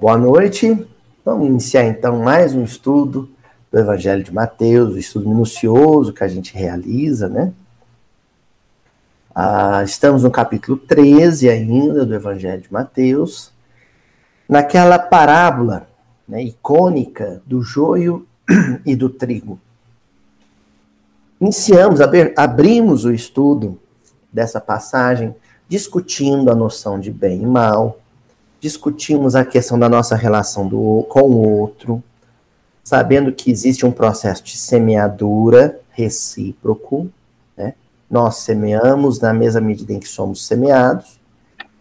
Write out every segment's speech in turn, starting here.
boa noite. Vamos iniciar então mais um estudo do Evangelho de Mateus, um estudo minucioso que a gente realiza, né? Ah, estamos no capítulo 13 ainda do Evangelho de Mateus, naquela parábola né, icônica do joio e do trigo. Iniciamos, abrimos o estudo dessa passagem discutindo a noção de bem e mal, discutimos a questão da nossa relação do, com o outro, sabendo que existe um processo de semeadura recíproco, né? nós semeamos na mesma medida em que somos semeados,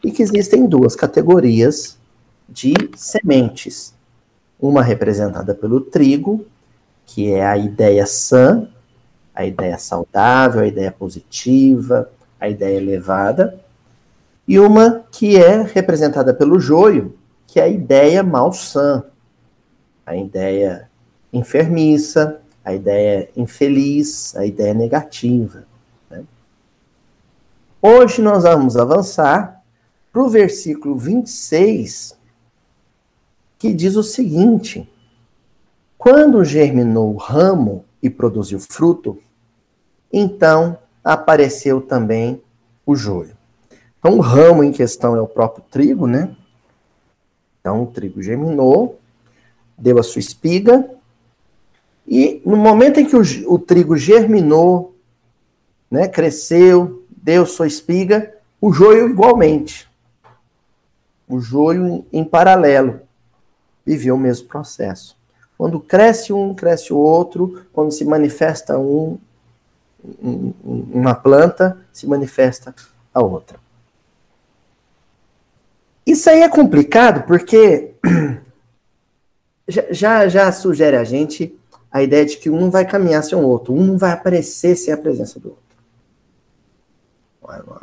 e que existem duas categorias de sementes. Uma representada pelo trigo, que é a ideia sã, a ideia saudável, a ideia positiva, a ideia elevada, e uma que é representada pelo joio, que é a ideia malsã, a ideia enfermiça, a ideia infeliz, a ideia negativa. Né? Hoje nós vamos avançar para o versículo 26, que diz o seguinte: Quando germinou o ramo e produziu fruto, então apareceu também o joio. Então, o ramo em questão é o próprio trigo, né? Então, o trigo germinou, deu a sua espiga, e no momento em que o, o trigo germinou, né, cresceu, deu sua espiga, o joio igualmente. O joio em, paralelo viveu o mesmo processo. Quando cresce um, cresce o outro, quando se manifesta um, uma planta, se manifesta a outra. Isso aí é complicado porque já, já sugere a gente a ideia de que um não vai caminhar sem o outro, um não vai aparecer sem a presença do outro.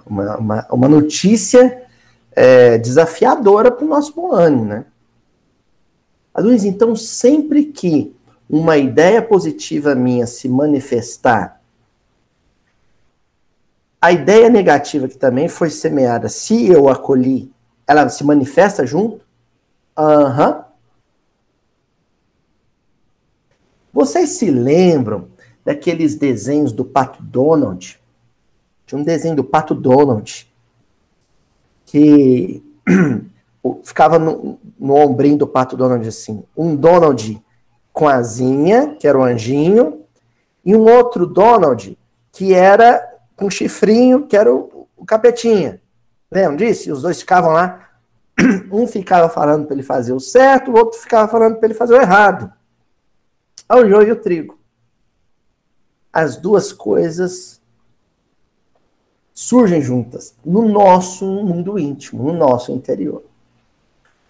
Uma, uma, uma notícia é, desafiadora para o nosso bom ânimo, né? Luiz, então sempre que uma ideia positiva minha se manifestar, a ideia negativa que também foi semeada, se eu acolhi ela se manifesta junto? Aham. Uhum. Vocês se lembram daqueles desenhos do Pato Donald? Tinha um desenho do Pato Donald que ficava no, no ombrinho do Pato Donald assim. Um Donald com asinha, que era o anjinho, e um outro Donald que era com chifrinho, que era o, o capetinha. Lembram disso? E os dois ficavam lá. Um ficava falando para ele fazer o certo, o outro ficava falando para ele fazer o errado. Ao é joio e o trigo. As duas coisas surgem juntas no nosso mundo íntimo, no nosso interior.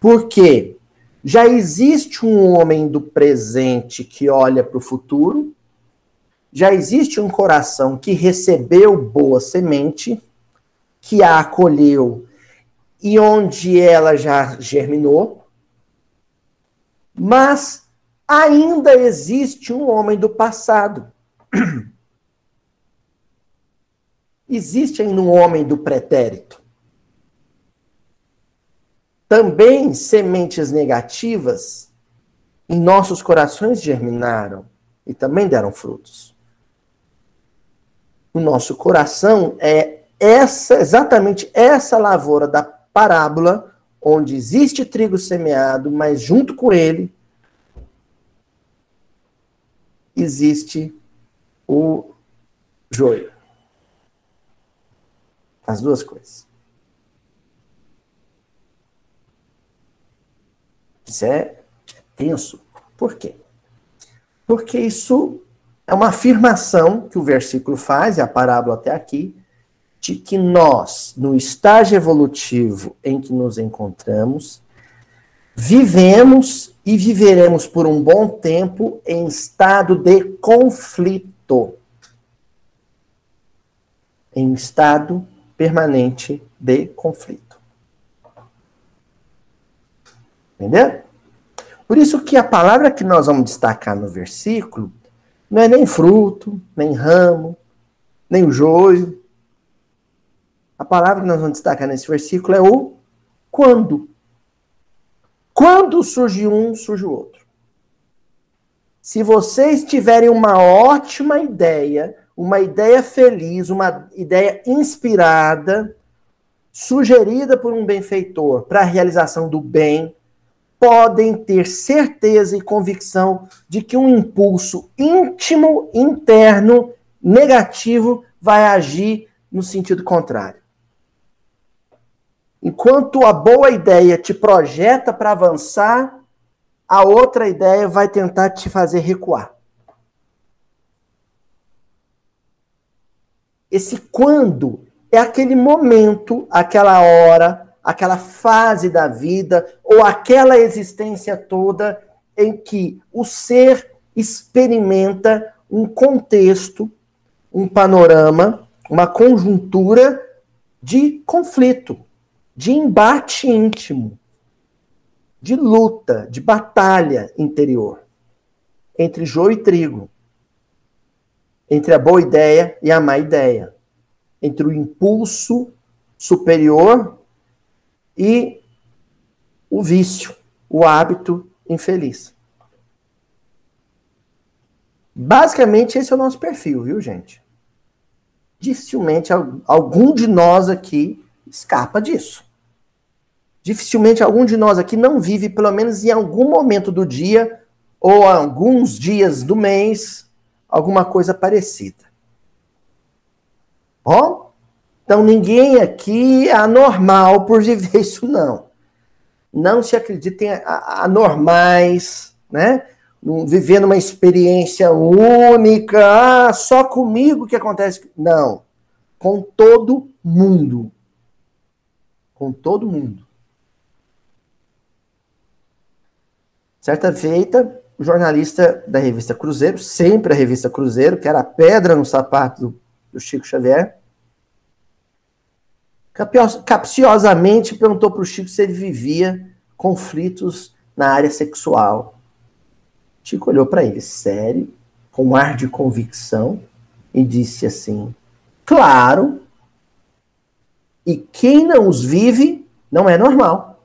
Porque já existe um homem do presente que olha para o futuro, já existe um coração que recebeu boa semente que a acolheu e onde ela já germinou, mas ainda existe um homem do passado. existe ainda um homem do pretérito. Também sementes negativas em nossos corações germinaram e também deram frutos. O nosso coração é essa exatamente essa lavoura da parábola, onde existe trigo semeado, mas junto com ele existe o joio. As duas coisas. Isso é tenso. Por quê? Porque isso é uma afirmação que o versículo faz, e a parábola até aqui, de que nós, no estágio evolutivo em que nos encontramos, vivemos e viveremos por um bom tempo em estado de conflito. Em estado permanente de conflito. Entendeu? Por isso que a palavra que nós vamos destacar no versículo não é nem fruto, nem ramo, nem o joio, a palavra que nós vamos destacar nesse versículo é o quando. Quando surge um, surge o outro. Se vocês tiverem uma ótima ideia, uma ideia feliz, uma ideia inspirada, sugerida por um benfeitor para a realização do bem, podem ter certeza e convicção de que um impulso íntimo, interno, negativo, vai agir no sentido contrário. Enquanto a boa ideia te projeta para avançar, a outra ideia vai tentar te fazer recuar. Esse quando é aquele momento, aquela hora, aquela fase da vida ou aquela existência toda em que o ser experimenta um contexto, um panorama, uma conjuntura de conflito, de embate íntimo, de luta, de batalha interior entre joio e trigo, entre a boa ideia e a má ideia, entre o impulso superior e o vício, o hábito infeliz. Basicamente, esse é o nosso perfil, viu, gente? Dificilmente algum de nós aqui escapa disso. Dificilmente algum de nós aqui não vive, pelo menos em algum momento do dia ou alguns dias do mês, alguma coisa parecida. Bom? Então ninguém aqui é anormal por viver isso, não. Não se acreditem anormais, né? Vivendo uma experiência única, ah, só comigo que acontece. Não. Com todo mundo. Com todo mundo. Certa feita, o jornalista da revista Cruzeiro, sempre a revista Cruzeiro, que era a pedra no sapato do, do Chico Xavier, capciosamente perguntou para o Chico se ele vivia conflitos na área sexual. Chico olhou para ele, sério, com um ar de convicção, e disse assim: Claro, e quem não os vive não é normal.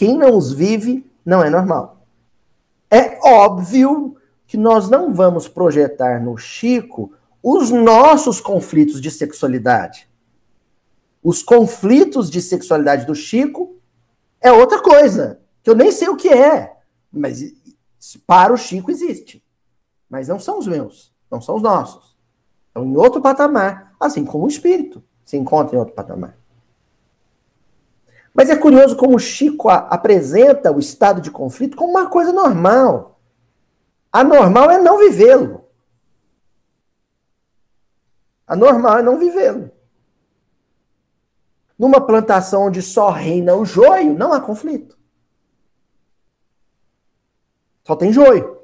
Quem não os vive não é normal. É óbvio que nós não vamos projetar no Chico os nossos conflitos de sexualidade. Os conflitos de sexualidade do Chico é outra coisa, que eu nem sei o que é, mas para o Chico existe. Mas não são os meus, não são os nossos. Estão em outro patamar, assim como o espírito se encontra em outro patamar. Mas é curioso como Chico apresenta o estado de conflito como uma coisa normal. A normal é não vivê-lo. A normal é não vivê-lo. Numa plantação onde só reina o joio, não há conflito. Só tem joio.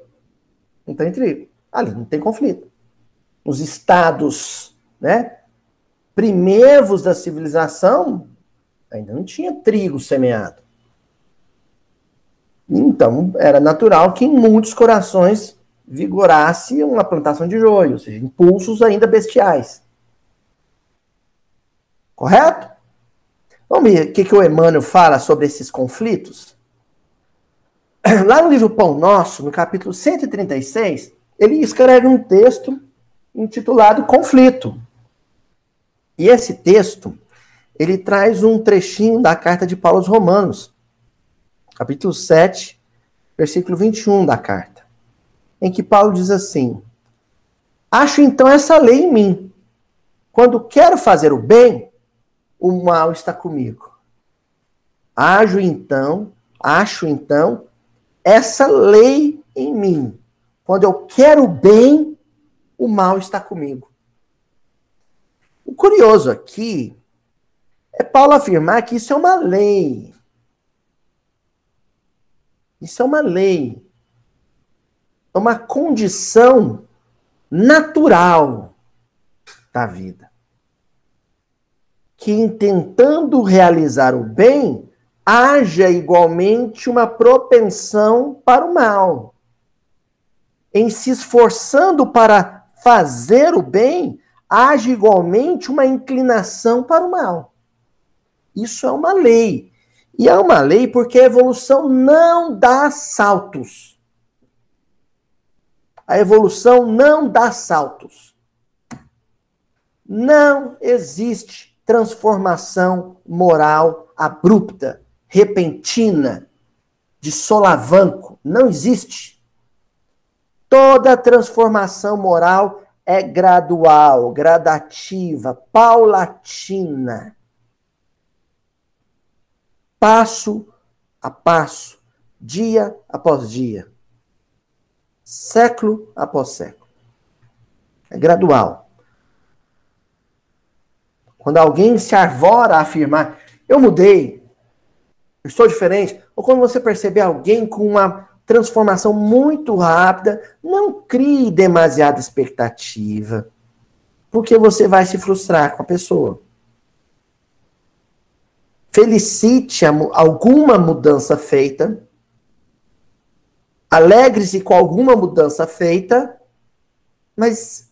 Não tem trigo. Ali não tem conflito. Nos estados né, primevos da civilização, Ainda não tinha trigo semeado. Então, era natural que em muitos corações vigorasse uma plantação de joio, ou seja, impulsos ainda bestiais. Correto? Vamos ver o que, que o Emmanuel fala sobre esses conflitos? Lá no livro Pão Nosso, no capítulo 136, ele escreve um texto intitulado Conflito. E esse texto ele traz um trechinho da carta de Paulo aos Romanos, capítulo 7, versículo 21 da carta, em que Paulo diz assim: Acho então essa lei em mim. Quando quero fazer o bem, o mal está comigo. Ajo então, acho então essa lei em mim. Quando eu quero o bem, o mal está comigo. O curioso aqui é Paulo afirmar que isso é uma lei. Isso é uma lei. É uma condição natural da vida. Que em tentando realizar o bem, haja igualmente uma propensão para o mal. Em se esforçando para fazer o bem, haja igualmente uma inclinação para o mal. Isso é uma lei. E é uma lei porque a evolução não dá saltos. A evolução não dá saltos. Não existe transformação moral abrupta, repentina, de solavanco. Não existe. Toda transformação moral é gradual, gradativa, paulatina. Passo a passo, dia após dia, século após século. É gradual. Quando alguém se arvora a afirmar, eu mudei, eu estou diferente, ou quando você perceber alguém com uma transformação muito rápida, não crie demasiada expectativa, porque você vai se frustrar com a pessoa. Felicite alguma mudança feita, alegre-se com alguma mudança feita, mas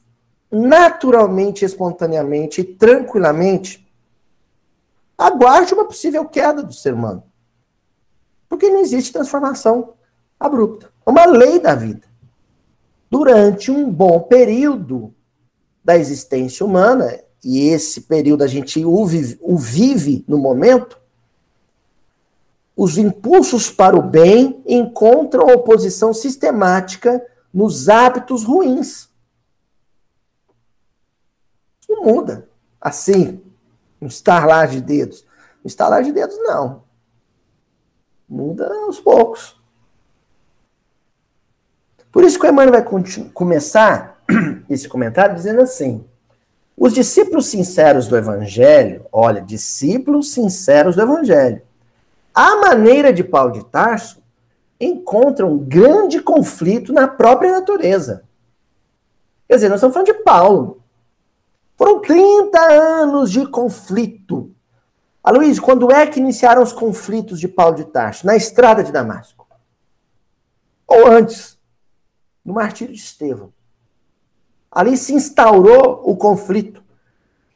naturalmente, espontaneamente tranquilamente, aguarde uma possível queda do ser humano. Porque não existe transformação abrupta. É uma lei da vida. Durante um bom período da existência humana, e esse período a gente o vive, o vive no momento, os impulsos para o bem encontram oposição sistemática nos hábitos ruins não muda. Assim, um estalar de dedos. Um estalar de dedos, não. Muda aos poucos. Por isso que o Emmanuel vai começar esse comentário dizendo assim: os discípulos sinceros do Evangelho, olha, discípulos sinceros do Evangelho, a maneira de Paulo de Tarso, encontram um grande conflito na própria natureza. Quer dizer, nós estamos falando de Paulo. Foram 30 anos de conflito. Aloysio, quando é que iniciaram os conflitos de Paulo de Tarso? Na estrada de Damasco. Ou antes, no martírio de Estevão. Ali se instaurou o conflito.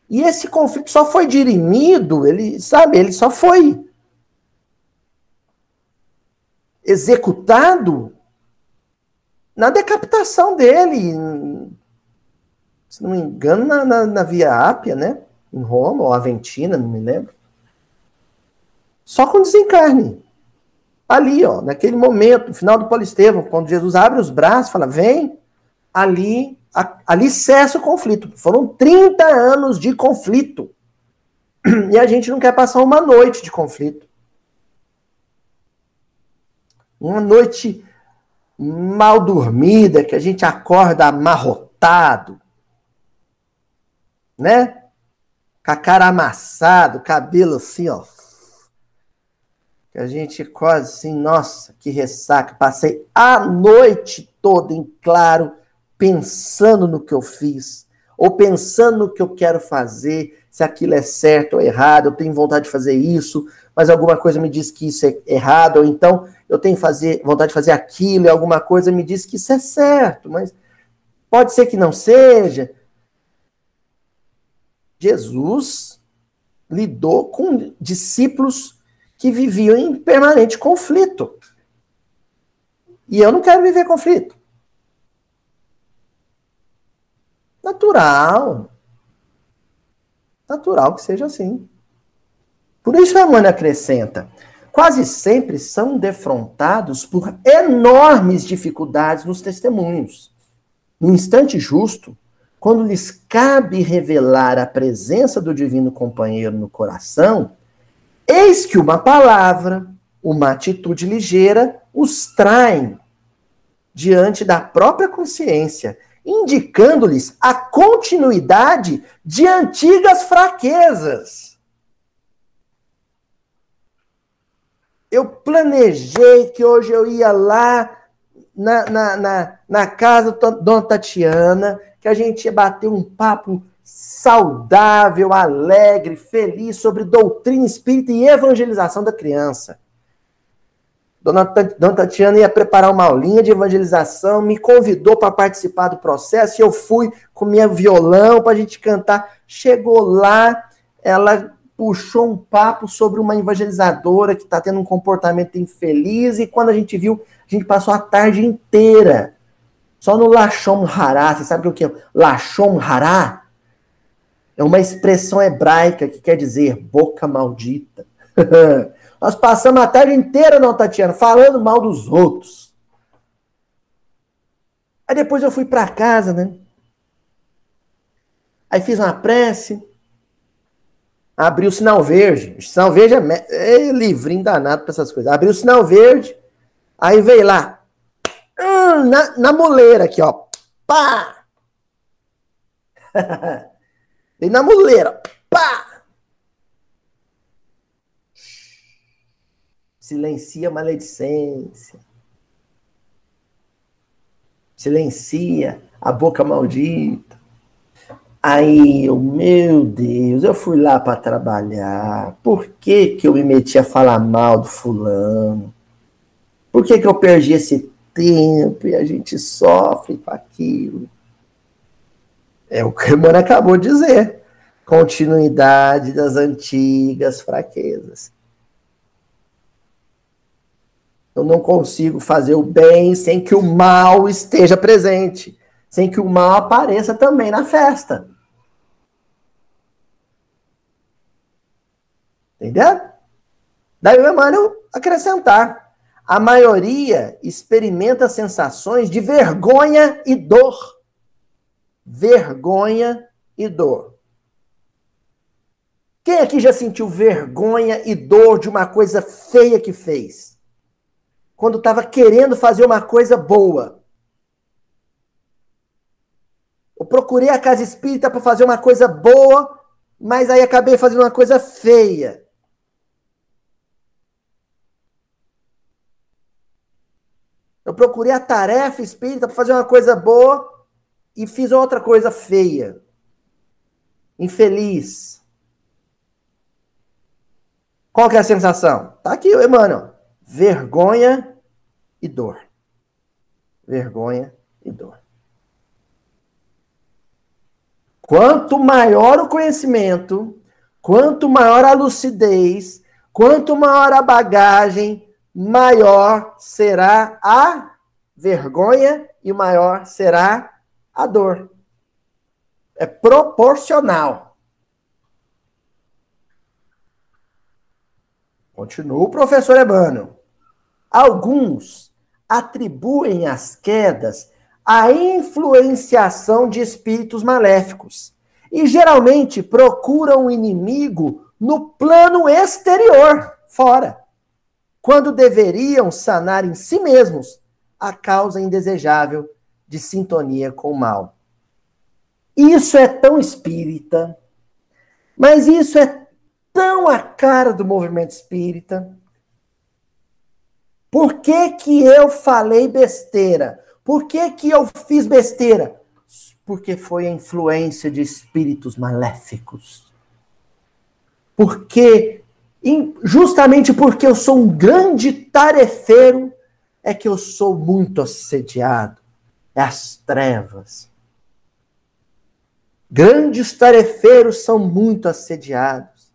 E esse conflito só foi dirimido, ele, sabe, ele só foi executado na decapitação dele, se não me engano, na, na, na Via Ápia, né? Em Roma, ou Aventina, não me lembro. Só com desencarne. Ali, ó, naquele momento, no final do Polistevão, quando Jesus abre os braços, fala, vem, ali, ali cessa o conflito. Foram 30 anos de conflito. E a gente não quer passar uma noite de conflito. Uma noite mal dormida, que a gente acorda amarrotado, né? Com a cara amassada, cabelo assim, ó. Que a gente quase assim, nossa, que ressaca. Passei a noite toda em claro, pensando no que eu fiz, ou pensando no que eu quero fazer, se aquilo é certo ou errado, eu tenho vontade de fazer isso, mas alguma coisa me diz que isso é errado, ou então eu tenho fazer, vontade de fazer aquilo e alguma coisa me diz que isso é certo, mas pode ser que não seja. Jesus lidou com discípulos que viviam em permanente conflito. E eu não quero viver conflito. Natural. Natural que seja assim. Por isso a Emmanuel acrescenta: quase sempre são defrontados por enormes dificuldades nos testemunhos. No instante justo, quando lhes cabe revelar a presença do divino companheiro no coração, eis que uma palavra, uma atitude ligeira os traem diante da própria consciência, indicando-lhes a continuidade de antigas fraquezas. Eu planejei que hoje eu ia lá na, na, na, na casa da Dona Tatiana que a gente ia bater um papo saudável, alegre, feliz sobre doutrina espírita e evangelização da criança. Dona, Tatiana ia preparar uma aulinha de evangelização, me convidou para participar do processo e eu fui com minha violão para a gente cantar. Chegou lá, ela puxou um papo sobre uma evangelizadora que está tendo um comportamento infeliz, e quando a gente viu, a gente passou a tarde inteira só no Lashon Hará. Você sabe o que é Lashon Hará? É uma expressão hebraica que quer dizer boca maldita. Nós passamos a tarde inteira, não, Tatiana, falando mal dos outros. Aí depois eu fui para casa, né? Aí fiz uma prece, abri o sinal verde. O sinal verde é, é livrinho danado para essas coisas. Abri o sinal verde, aí veio lá, hum, na, na moleira aqui, ó. Pá! veio na moleira, pá! Silencia a maledicência. Silencia a boca maldita. Aí eu, meu Deus, eu fui lá para trabalhar. Por que, que eu me meti a falar mal do fulano? Por que, que eu perdi esse tempo e a gente sofre com aquilo? É o que o Mano acabou de dizer. Continuidade das antigas fraquezas. Eu não consigo fazer o bem sem que o mal esteja presente sem que o mal apareça também na festa. Entendeu? Daí o Emmanuel acrescentar. A maioria experimenta sensações de vergonha e dor. Vergonha e dor. Quem aqui já sentiu vergonha e dor de uma coisa feia que fez? Quando estava querendo fazer uma coisa boa, Eu procurei a casa espírita para fazer uma coisa boa, mas aí acabei fazendo uma coisa feia. Eu procurei a tarefa espírita para fazer uma coisa boa e fiz outra coisa feia. Infeliz. Qual que é a sensação? Tá aqui, Emmanuel. Vergonha e dor. Vergonha e dor. Quanto maior o conhecimento, quanto maior a lucidez, quanto maior a bagagem, maior será a vergonha e maior será a dor. É proporcional. Continua o professor Ebano. Alguns atribuem as quedas a influenciação de espíritos maléficos e geralmente procuram o inimigo no plano exterior, fora, quando deveriam sanar em si mesmos a causa indesejável de sintonia com o mal. Isso é tão espírita, mas isso é tão a cara do movimento espírita. Por que, que eu falei besteira? Por que, que eu fiz besteira? Porque foi a influência de espíritos maléficos. Porque, justamente porque eu sou um grande tarefeiro, é que eu sou muito assediado. É as trevas. Grandes tarefeiros são muito assediados.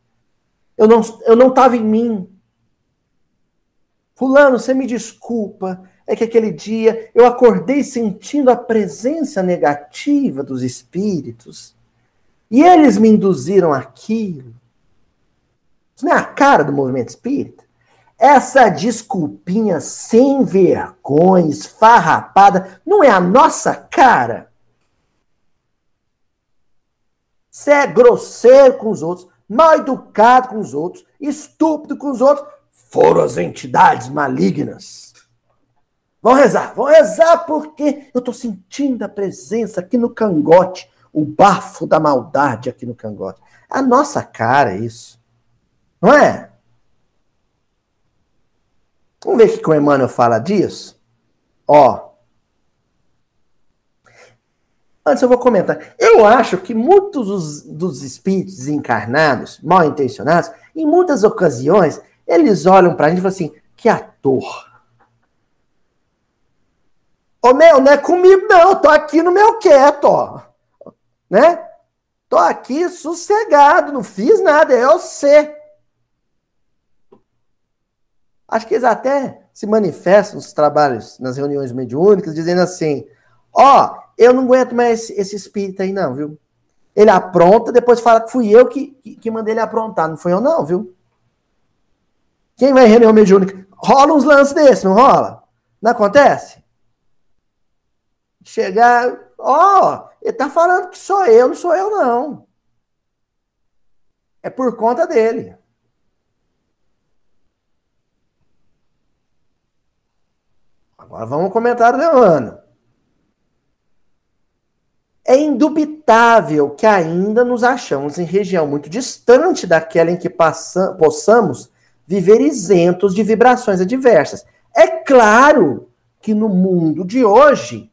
Eu não estava eu não em mim. Fulano, você me desculpa, é que aquele dia eu acordei sentindo a presença negativa dos espíritos e eles me induziram aquilo. Isso não é a cara do movimento espírita? Essa desculpinha sem vergonha, esfarrapada, não é a nossa cara? Você é grosseiro com os outros, mal educado com os outros, estúpido com os outros, foram as entidades malignas. Vão rezar, vão rezar porque eu estou sentindo a presença aqui no cangote, o bafo da maldade aqui no cangote. A nossa cara é isso. Não é? Vamos ver o que o Emmanuel fala disso? Ó. Antes eu vou comentar. Eu acho que muitos dos, dos espíritos desencarnados, mal intencionados, em muitas ocasiões, eles olham para a gente e falam assim: que ator Ô meu, não é comigo não, tô aqui no meu quieto, ó. Né? Tô aqui sossegado, não fiz nada, é você. Acho que eles até se manifestam nos trabalhos, nas reuniões mediúnicas, dizendo assim: ó, oh, eu não aguento mais esse, esse, espírito aí, não, viu? Ele apronta, depois fala que fui eu que, que, que mandei ele aprontar. Não foi eu, não, viu? Quem vai em reunião mediúnica? Rola uns lances desses, não rola? Não acontece? Chegar, ó, oh, ele tá falando que sou eu, não sou eu, não. É por conta dele. Agora vamos ao comentário do Leandro. É indubitável que ainda nos achamos em região muito distante daquela em que possamos viver isentos de vibrações adversas. É claro que no mundo de hoje,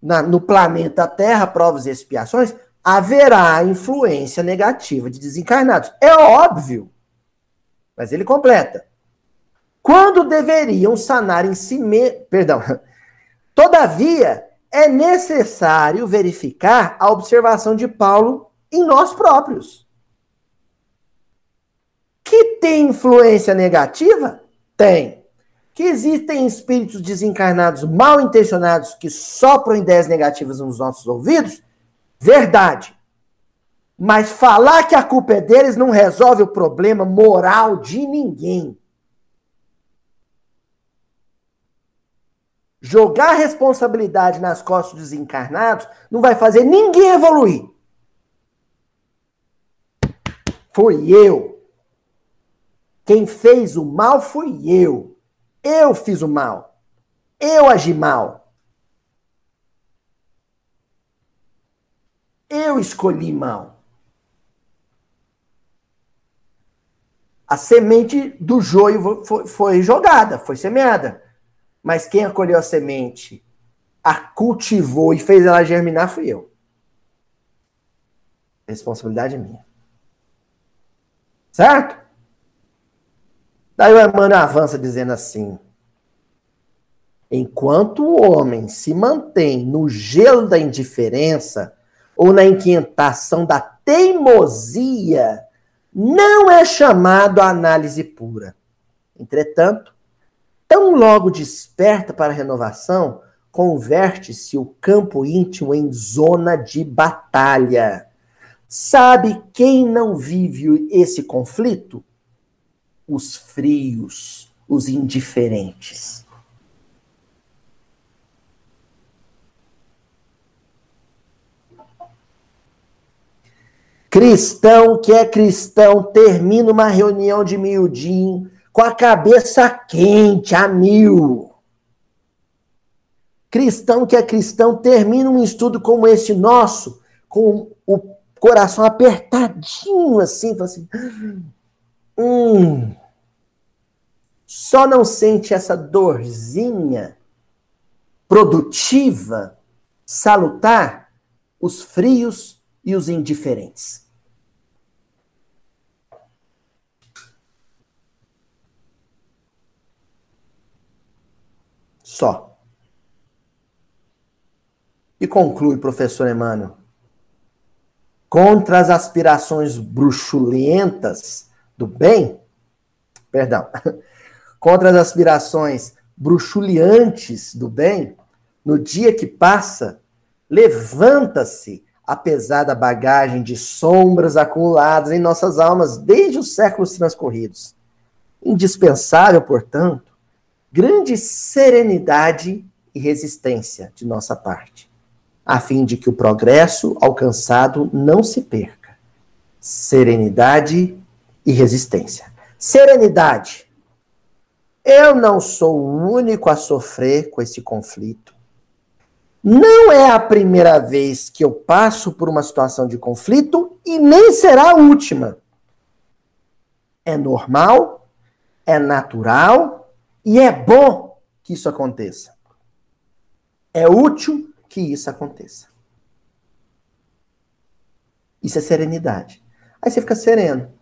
na, no planeta Terra, provas e expiações, haverá influência negativa de desencarnados. É óbvio. Mas ele completa. Quando deveriam sanar em si mesmo. Perdão. Todavia, é necessário verificar a observação de Paulo em nós próprios. Que tem influência negativa? Tem. Que existem espíritos desencarnados mal intencionados que sopram ideias negativas nos nossos ouvidos? Verdade. Mas falar que a culpa é deles não resolve o problema moral de ninguém. Jogar responsabilidade nas costas dos encarnados não vai fazer ninguém evoluir. Fui eu. Quem fez o mal fui eu. Eu fiz o mal. Eu agi mal. Eu escolhi mal. A semente do joio foi, jogada, foi semeada. Mas quem acolheu a semente, a cultivou e fez ela germinar fui eu. Responsabilidade minha. Certo? Daí o Emmanuel avança dizendo assim: Enquanto o homem se mantém no gelo da indiferença ou na inquietação da teimosia, não é chamado a análise pura. Entretanto, Tão logo desperta para a renovação, converte-se o campo íntimo em zona de batalha. Sabe quem não vive esse conflito? Os frios, os indiferentes. Cristão que é cristão termina uma reunião de miudinho com a cabeça quente, a mil. Cristão que é cristão termina um estudo como esse nosso, com o coração apertadinho assim, assim, hum, só não sente essa dorzinha produtiva, salutar, os frios e os indiferentes. só. E conclui, professor Emmanuel. Contra as aspirações bruxulentas do bem, perdão, contra as aspirações bruxuleantes do bem, no dia que passa, levanta-se a pesada bagagem de sombras acumuladas em nossas almas desde os séculos transcorridos. Indispensável, portanto, grande serenidade e resistência de nossa parte, a fim de que o progresso alcançado não se perca. Serenidade e resistência. Serenidade. Eu não sou o único a sofrer com esse conflito. Não é a primeira vez que eu passo por uma situação de conflito e nem será a última. É normal, é natural e é bom que isso aconteça. É útil que isso aconteça. Isso é serenidade. Aí você fica sereno.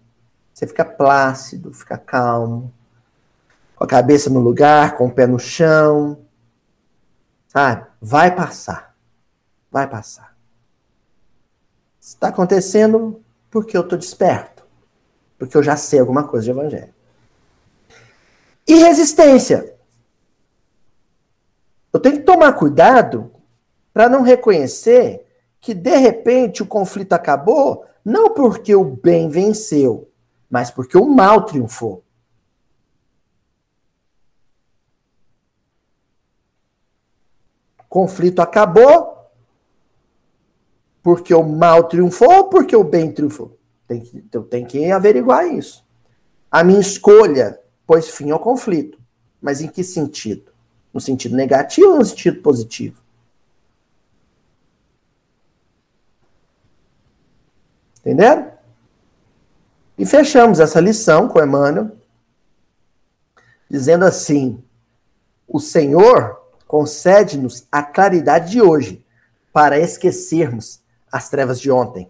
Você fica plácido, fica calmo. Com a cabeça no lugar, com o pé no chão. Sabe? Vai passar. Vai passar. Está acontecendo porque eu estou desperto. Porque eu já sei alguma coisa de evangelho. E resistência. Eu tenho que tomar cuidado para não reconhecer que de repente o conflito acabou não porque o bem venceu, mas porque o mal triunfou. O conflito acabou porque o mal triunfou ou porque o bem triunfou? Tem que, eu tenho que averiguar isso. A minha escolha pôs fim ao conflito. Mas em que sentido? No sentido negativo ou no sentido positivo? Entenderam? E fechamos essa lição com Emmanuel, dizendo assim: o Senhor concede-nos a claridade de hoje para esquecermos as trevas de ontem,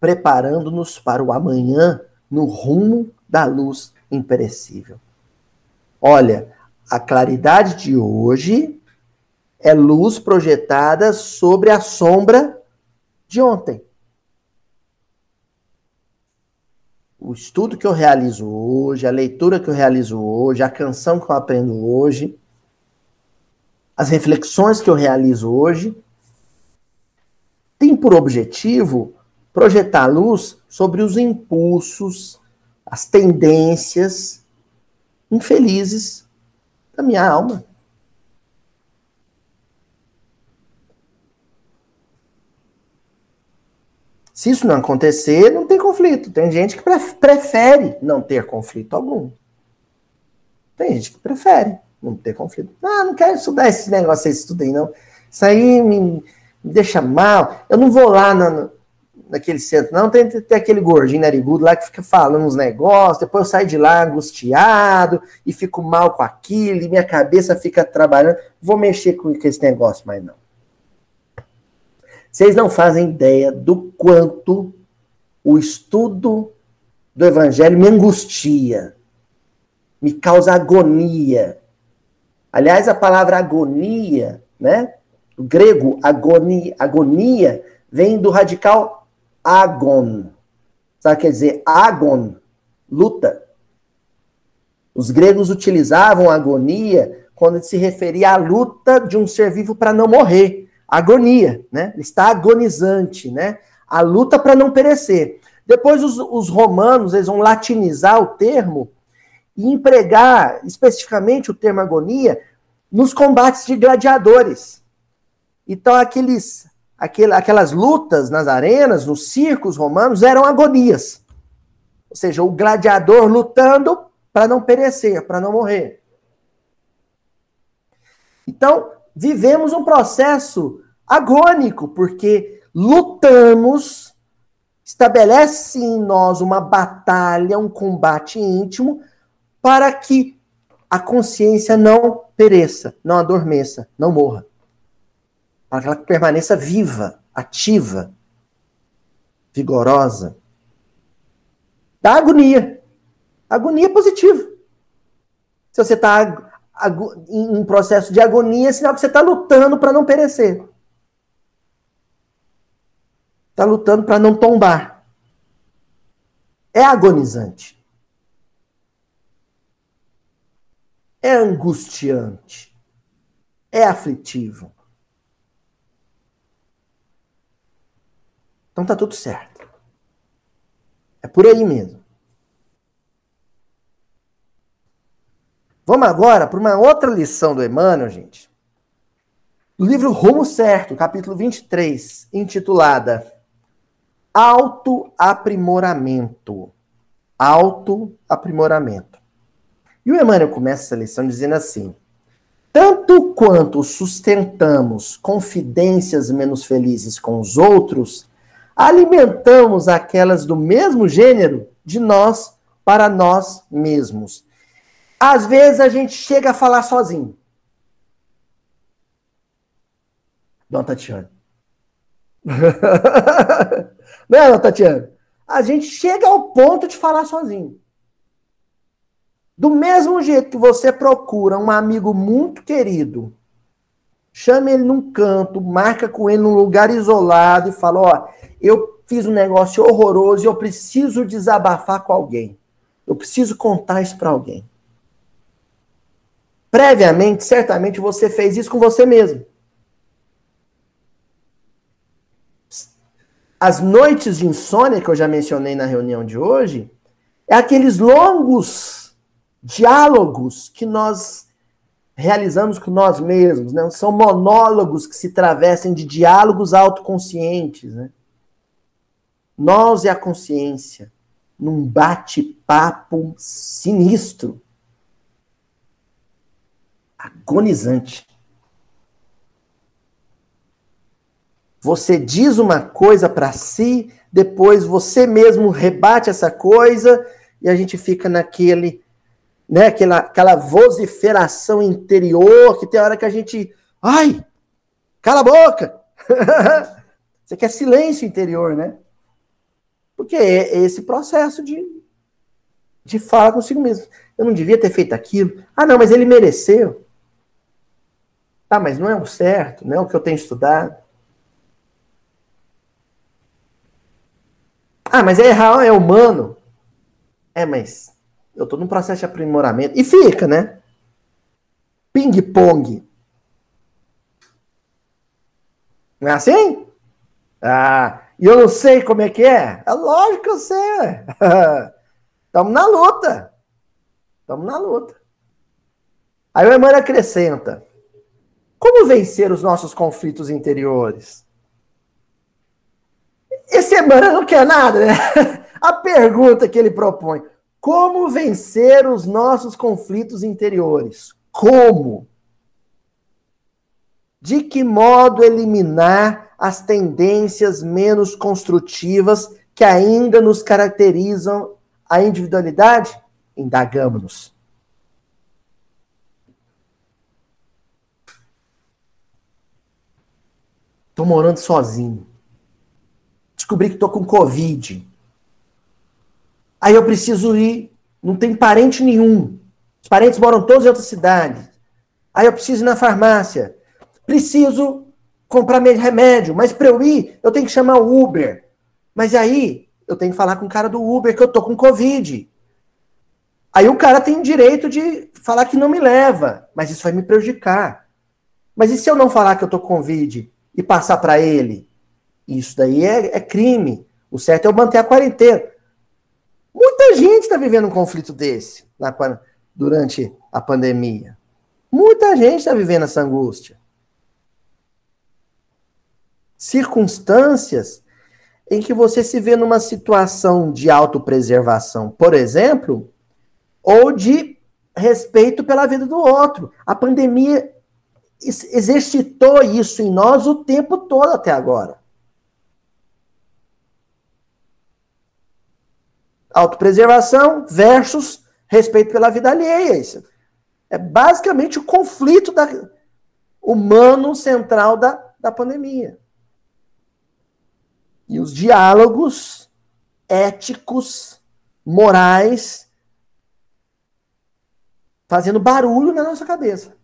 preparando-nos para o amanhã no rumo da luz imperecível. Olha, a claridade de hoje é luz projetada sobre a sombra de ontem. O estudo que eu realizo hoje, a leitura que eu realizo hoje, a canção que eu aprendo hoje, as reflexões que eu realizo hoje, tem por objetivo projetar luz sobre os impulsos, as tendências infelizes da minha alma. Se isso não acontecer, não tem conflito. Tem gente que prefere não ter conflito algum. Tem gente que prefere não ter conflito. Ah, não quero estudar esse negócio, esse estudo aí, não. Isso aí me, me deixa mal. Eu não vou lá na, naquele centro, não. Tem, tem aquele gordinho narigudo lá que fica falando uns negócios, depois eu saio de lá angustiado e fico mal com aquilo, e minha cabeça fica trabalhando. Vou mexer com esse negócio, mas não. Vocês não fazem ideia do quanto o estudo do evangelho me angustia, me causa agonia. Aliás, a palavra agonia, né? O grego agonia, agonia vem do radical agon. Sabe o que quer dizer? Agon, luta. Os gregos utilizavam agonia quando se referia à luta de um ser vivo para não morrer. Agonia, né? Ele está agonizante, né? A luta para não perecer. Depois os, os romanos eles vão latinizar o termo e empregar especificamente o termo agonia nos combates de gladiadores. Então, aqueles aquelas lutas nas arenas, nos circos romanos, eram agonias. Ou seja, o gladiador lutando para não perecer, para não morrer. Então, vivemos um processo agônico, porque lutamos, estabelece em nós uma batalha, um combate íntimo, para que a consciência não pereça, não adormeça, não morra para que ela permaneça viva, ativa, vigorosa. Da agonia. Agonia positiva. Se você está em um processo de agonia, é sinal que você está lutando para não perecer. Está lutando para não tombar. É agonizante. É angustiante. É aflitivo. Então tá tudo certo. É por aí mesmo. Vamos agora para uma outra lição do Emmanuel, gente. Do livro Rumo Certo, capítulo 23, intitulada Autoaprimoramento. Autoaprimoramento. E o Emmanuel começa essa lição dizendo assim: Tanto quanto sustentamos confidências menos felizes com os outros, alimentamos aquelas do mesmo gênero de nós para nós mesmos. Às vezes a gente chega a falar sozinho. Dona Tatiana. Não é, Dona Tatiana? A gente chega ao ponto de falar sozinho. Do mesmo jeito que você procura um amigo muito querido, chama ele num canto, marca com ele num lugar isolado e fala: Ó, eu fiz um negócio horroroso e eu preciso desabafar com alguém. Eu preciso contar isso para alguém. Previamente, certamente você fez isso com você mesmo. As noites de insônia que eu já mencionei na reunião de hoje, é aqueles longos diálogos que nós realizamos com nós mesmos, né? São monólogos que se travessem de diálogos autoconscientes, né? Nós e a consciência, num bate-papo sinistro, agonizante. Você diz uma coisa para si, depois você mesmo rebate essa coisa e a gente fica naquele né, aquela, aquela vociferação interior que tem hora que a gente, ai, cala a boca. Você quer silêncio interior, né? Porque é esse processo de, de fala consigo mesmo. Eu não devia ter feito aquilo. Ah, não, mas ele mereceu. Ah, mas não é o certo, não é o que eu tenho estudado. Ah, mas é errar, é humano. É, mas eu estou num processo de aprimoramento. E fica, né? Ping-pong. Não é assim? Ah, e eu não sei como é que é? É lógico que eu sei. Estamos na luta. Estamos na luta. Aí o Emmanuel acrescenta: Como vencer os nossos conflitos interiores? Esse Emmanuel não quer nada, né? A pergunta que ele propõe: como vencer os nossos conflitos interiores? Como? De que modo eliminar as tendências menos construtivas que ainda nos caracterizam a individualidade? Indagamos-nos. Estou morando sozinho. Descobri que estou com Covid. Aí eu preciso ir, não tem parente nenhum. Os parentes moram todos em outra cidade. Aí eu preciso ir na farmácia. Preciso comprar meu remédio, mas para eu ir, eu tenho que chamar o Uber. Mas aí eu tenho que falar com o cara do Uber que eu tô com Covid. Aí o cara tem direito de falar que não me leva, mas isso vai me prejudicar. Mas e se eu não falar que eu tô com Covid e passar para ele? Isso daí é, é crime. O certo é eu manter a quarentena. Muita gente está vivendo um conflito desse na, durante a pandemia. Muita gente está vivendo essa angústia. Circunstâncias em que você se vê numa situação de autopreservação, por exemplo, ou de respeito pela vida do outro. A pandemia exercitou isso em nós o tempo todo até agora. Autopreservação versus respeito pela vida alheia. Isso é basicamente o conflito da, humano central da, da pandemia. E os diálogos éticos, morais, fazendo barulho na nossa cabeça.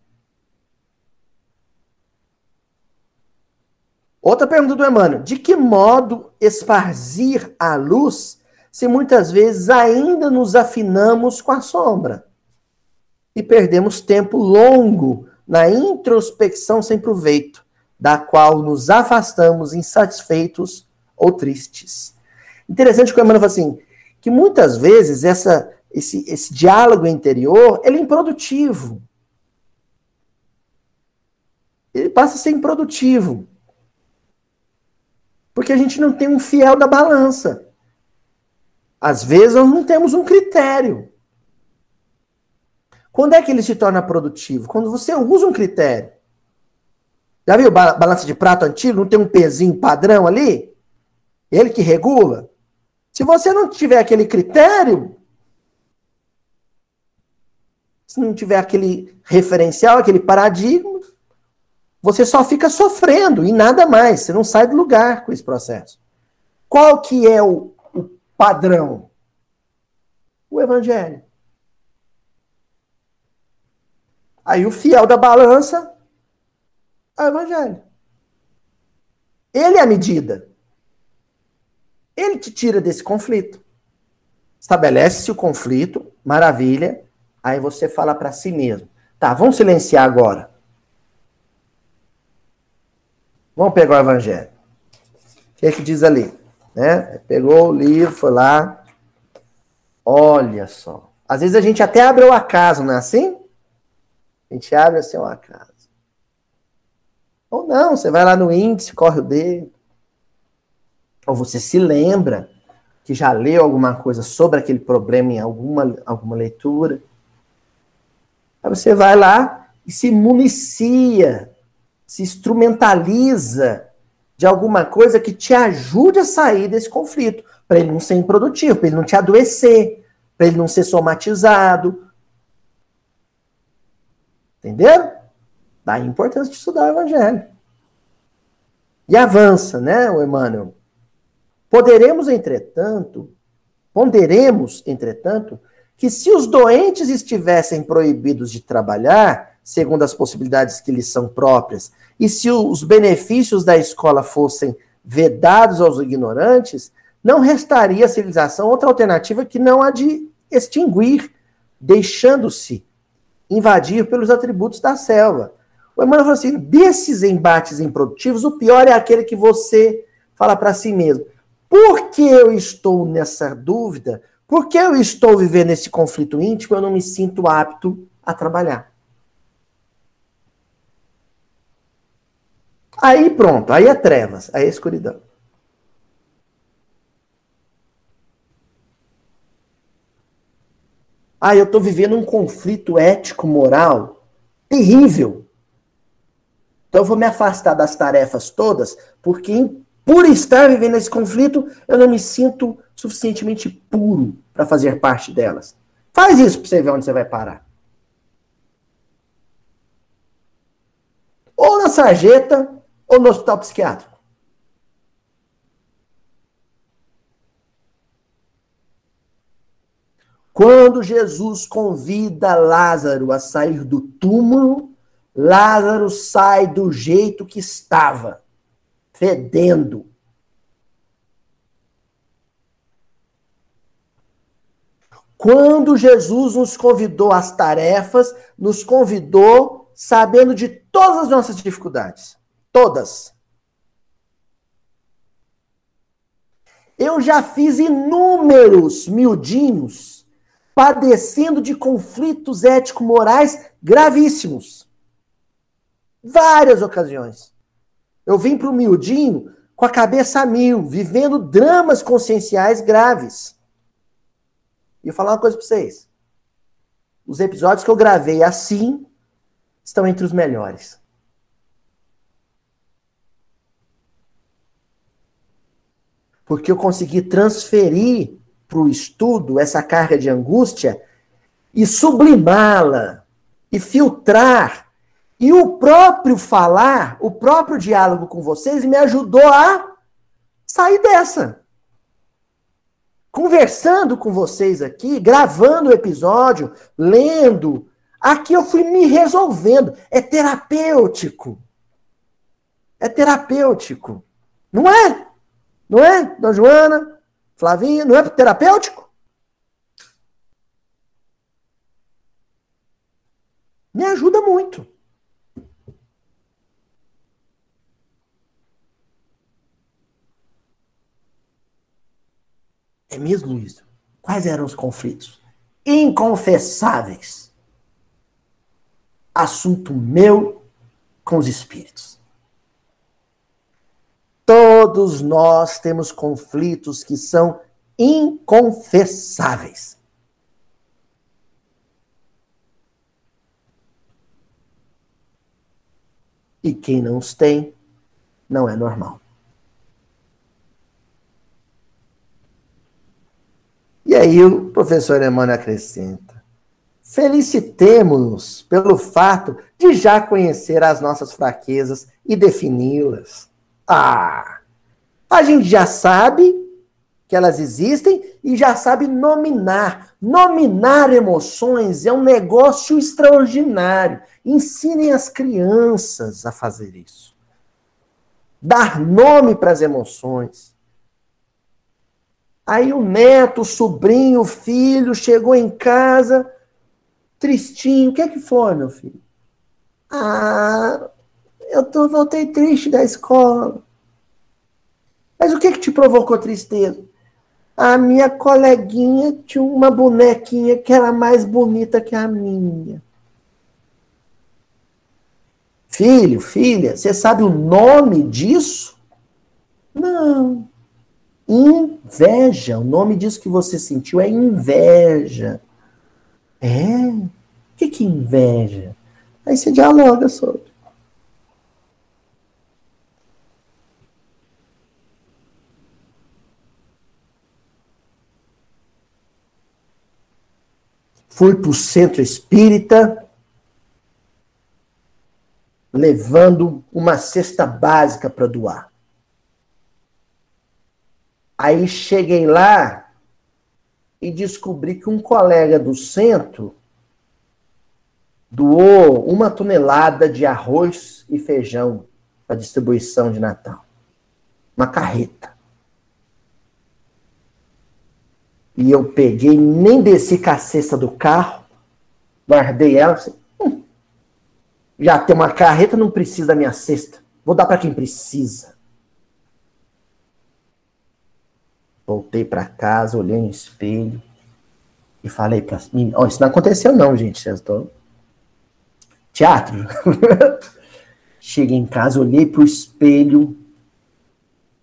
Outra pergunta do Emmanuel: de que modo esparzir a luz se muitas vezes ainda nos afinamos com a sombra e perdemos tempo longo na introspecção sem proveito, da qual nos afastamos insatisfeitos ou tristes. Interessante que o Emmanuel fala assim, que muitas vezes essa, esse, esse diálogo interior, ele é improdutivo. Ele passa a ser improdutivo. Porque a gente não tem um fiel da balança. Às vezes nós não temos um critério. Quando é que ele se torna produtivo? Quando você usa um critério. Já viu balança de prato antigo? Não tem um pezinho padrão ali? Ele que regula? Se você não tiver aquele critério, se não tiver aquele referencial, aquele paradigma, você só fica sofrendo e nada mais. Você não sai do lugar com esse processo. Qual que é o, padrão? O evangelho. Aí o fiel da balança é o evangelho. Ele é a medida. Ele te tira desse conflito. Estabelece-se o conflito, maravilha. Aí você fala para si mesmo: tá, vamos silenciar agora. Vamos pegar o evangelho. O que é que diz ali? Né? Pegou o livro, foi lá. Olha só. Às vezes a gente até abre o acaso, não é assim? A gente abre assim o acaso. Ou não, você vai lá no índice, corre o dedo. Ou você se lembra que já leu alguma coisa sobre aquele problema em alguma, alguma leitura. Aí você vai lá e se municia, se instrumentaliza de alguma coisa que te ajude a sair desse conflito, para ele não ser improdutivo, para ele não te adoecer, para ele não ser somatizado. Entenderam? Daí a importância de estudar o evangelho. E avança, né, o Emmanuel? Poderemos, entretanto, ponderemos, entretanto, que se os doentes estivessem proibidos de trabalhar, segundo as possibilidades que lhes são próprias, e se os benefícios da escola fossem vedados aos ignorantes, não restaria à civilização outra alternativa que não a de extinguir, deixando-se invadir pelos atributos da selva. O Emmanuel falou assim: desses embates improdutivos, o pior é aquele que você fala para si mesmo. Por que eu estou nessa dúvida? Por que eu estou vivendo esse conflito íntimo? Eu não me sinto apto a trabalhar. Aí pronto, aí é trevas, aí é escuridão. Ah, eu estou vivendo um conflito ético-moral terrível. Então eu vou me afastar das tarefas todas, porque por estar vivendo esse conflito, eu não me sinto suficientemente puro para fazer parte delas. Faz isso para você ver onde você vai parar. Ou na sarjeta, ou no hospital psiquiátrico. Quando Jesus convida Lázaro a sair do túmulo, Lázaro sai do jeito que estava, fedendo. Quando Jesus nos convidou às tarefas, nos convidou sabendo de todas as nossas dificuldades. Todas. Eu já fiz inúmeros miudinhos padecendo de conflitos ético-morais gravíssimos. Várias ocasiões. Eu vim para o miudinho com a cabeça a mil, vivendo dramas conscienciais graves. E eu falar uma coisa para vocês. Os episódios que eu gravei assim estão entre os melhores. Porque eu consegui transferir para o estudo essa carga de angústia e sublimá-la e filtrar. E o próprio falar, o próprio diálogo com vocês me ajudou a sair dessa. Conversando com vocês aqui, gravando o episódio, lendo, aqui eu fui me resolvendo. É terapêutico. É terapêutico. Não é? Não é, Dona Joana? Flavinha, não é terapêutico? Me ajuda muito. É mesmo isso. Quais eram os conflitos? Inconfessáveis. Assunto meu com os espíritos. Todos nós temos conflitos que são inconfessáveis. E quem não os tem, não é normal. E aí o professor Emmanuel acrescenta: felicitemos-nos pelo fato de já conhecer as nossas fraquezas e defini-las. Ah! A gente já sabe que elas existem e já sabe nominar. Nominar emoções é um negócio extraordinário. Ensinem as crianças a fazer isso. Dar nome para as emoções. Aí o neto, o sobrinho, o filho chegou em casa, tristinho. O que é que foi, meu filho? Ah, eu tô, voltei triste da escola. Mas o que que te provocou tristeza? A minha coleguinha tinha uma bonequinha que era mais bonita que a minha. Filho, filha, você sabe o nome disso? Não. Inveja. O nome disso que você sentiu é inveja. É? O que, que inveja? Aí você dialoga sobre. Fui para o centro espírita, levando uma cesta básica para doar. Aí cheguei lá e descobri que um colega do centro doou uma tonelada de arroz e feijão para distribuição de Natal. Uma carreta. E eu peguei, nem desci com a cesta do carro, guardei ela. Assim, hum, já tem uma carreta, não precisa da minha cesta. Vou dar para quem precisa. Voltei para casa, olhei no espelho e falei para mim: oh, Isso não aconteceu, não, gente. Eu tô... Teatro. Cheguei em casa, olhei para o espelho,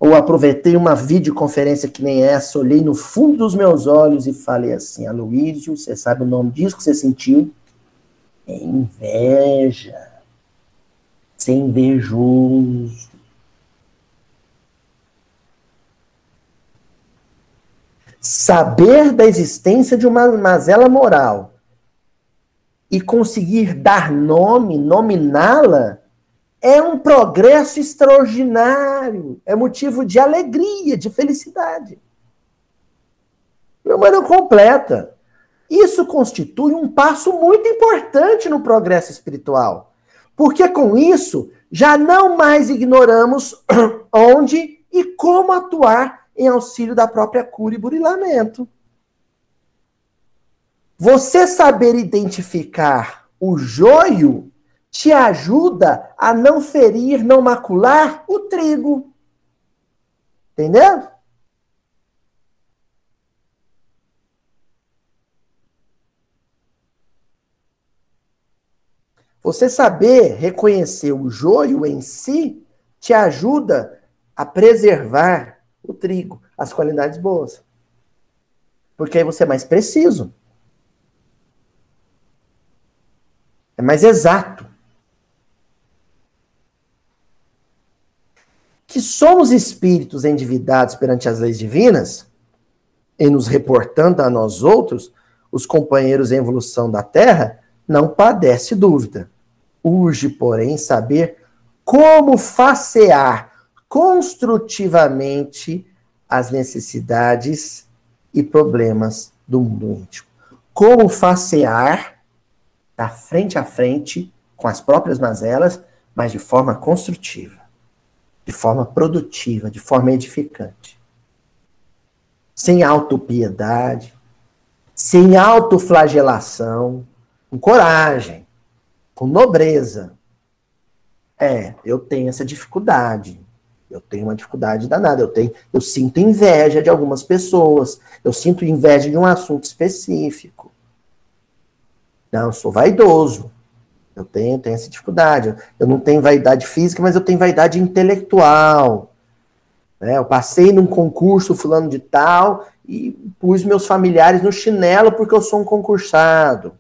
ou aproveitei uma videoconferência que nem essa, olhei no fundo dos meus olhos e falei assim: Aloísio, você sabe o nome disso que você sentiu? É inveja. Ser invejoso. saber da existência de uma mazela moral e conseguir dar nome, nominá-la, é um progresso extraordinário, é motivo de alegria, de felicidade. Meu mano completa. Isso constitui um passo muito importante no progresso espiritual. Porque com isso, já não mais ignoramos onde e como atuar em auxílio da própria cura e burilamento. Você saber identificar o joio te ajuda a não ferir, não macular o trigo. Entendeu? Você saber reconhecer o joio em si te ajuda a preservar o trigo, as qualidades boas. Porque aí você é mais preciso. É mais exato. Que somos espíritos endividados perante as leis divinas, e nos reportando a nós outros, os companheiros em evolução da Terra, não padece dúvida. Urge, porém, saber como facear construtivamente as necessidades e problemas do mundo íntimo. Como facear da frente a frente com as próprias mazelas, mas de forma construtiva, de forma produtiva, de forma edificante. Sem autopiedade, sem autoflagelação, com coragem, com nobreza. É, eu tenho essa dificuldade. Eu tenho uma dificuldade danada. Eu tenho, eu sinto inveja de algumas pessoas. Eu sinto inveja de um assunto específico. Não, eu sou vaidoso. Eu tenho, tenho essa dificuldade. Eu não tenho vaidade física, mas eu tenho vaidade intelectual. Né? Eu passei num concurso fulano de tal e pus meus familiares no chinelo porque eu sou um concursado.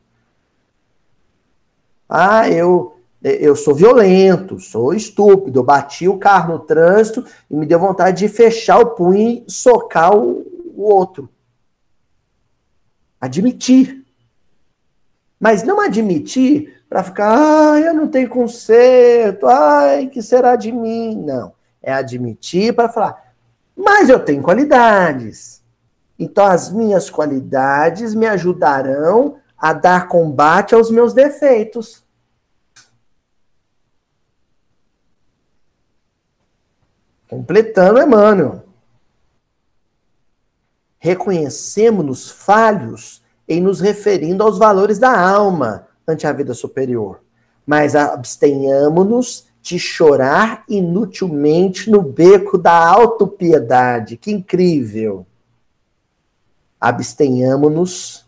Ah, eu eu sou violento, sou estúpido, eu bati o carro no trânsito e me deu vontade de fechar o punho e socar o, o outro. Admitir. Mas não admitir para ficar, ai, eu não tenho conserto, ai, que será de mim? Não. É admitir para falar, mas eu tenho qualidades. Então as minhas qualidades me ajudarão a dar combate aos meus defeitos. Completando Emmanuel. reconhecemos-nos falhos em nos referindo aos valores da alma ante a vida superior, mas abstenhamos-nos de chorar inutilmente no beco da autopiedade. Que incrível! Abstenhamos-nos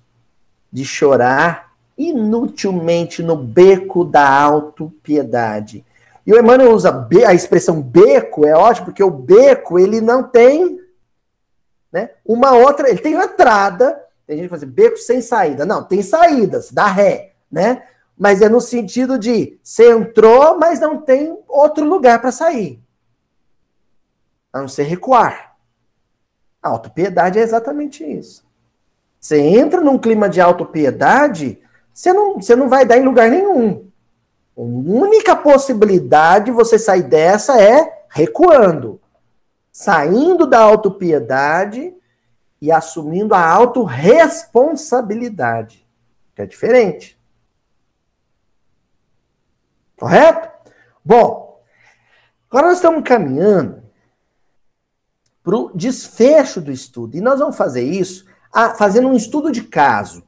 de chorar inutilmente no beco da autopiedade. E o Emmanuel usa a expressão beco, é ótimo, porque o beco ele não tem né, uma outra, ele tem entrada, tem gente que fala assim, beco sem saída. Não, tem saídas, dá ré, né? Mas é no sentido de você entrou, mas não tem outro lugar para sair. A não ser recuar. A autopiedade é exatamente isso. Você entra num clima de autopiedade, você não, você não vai dar em lugar nenhum. A única possibilidade de você sair dessa é recuando. Saindo da autopiedade e assumindo a autorresponsabilidade. Que é diferente. Correto? Bom, agora nós estamos caminhando para o desfecho do estudo. E nós vamos fazer isso fazendo um estudo de caso,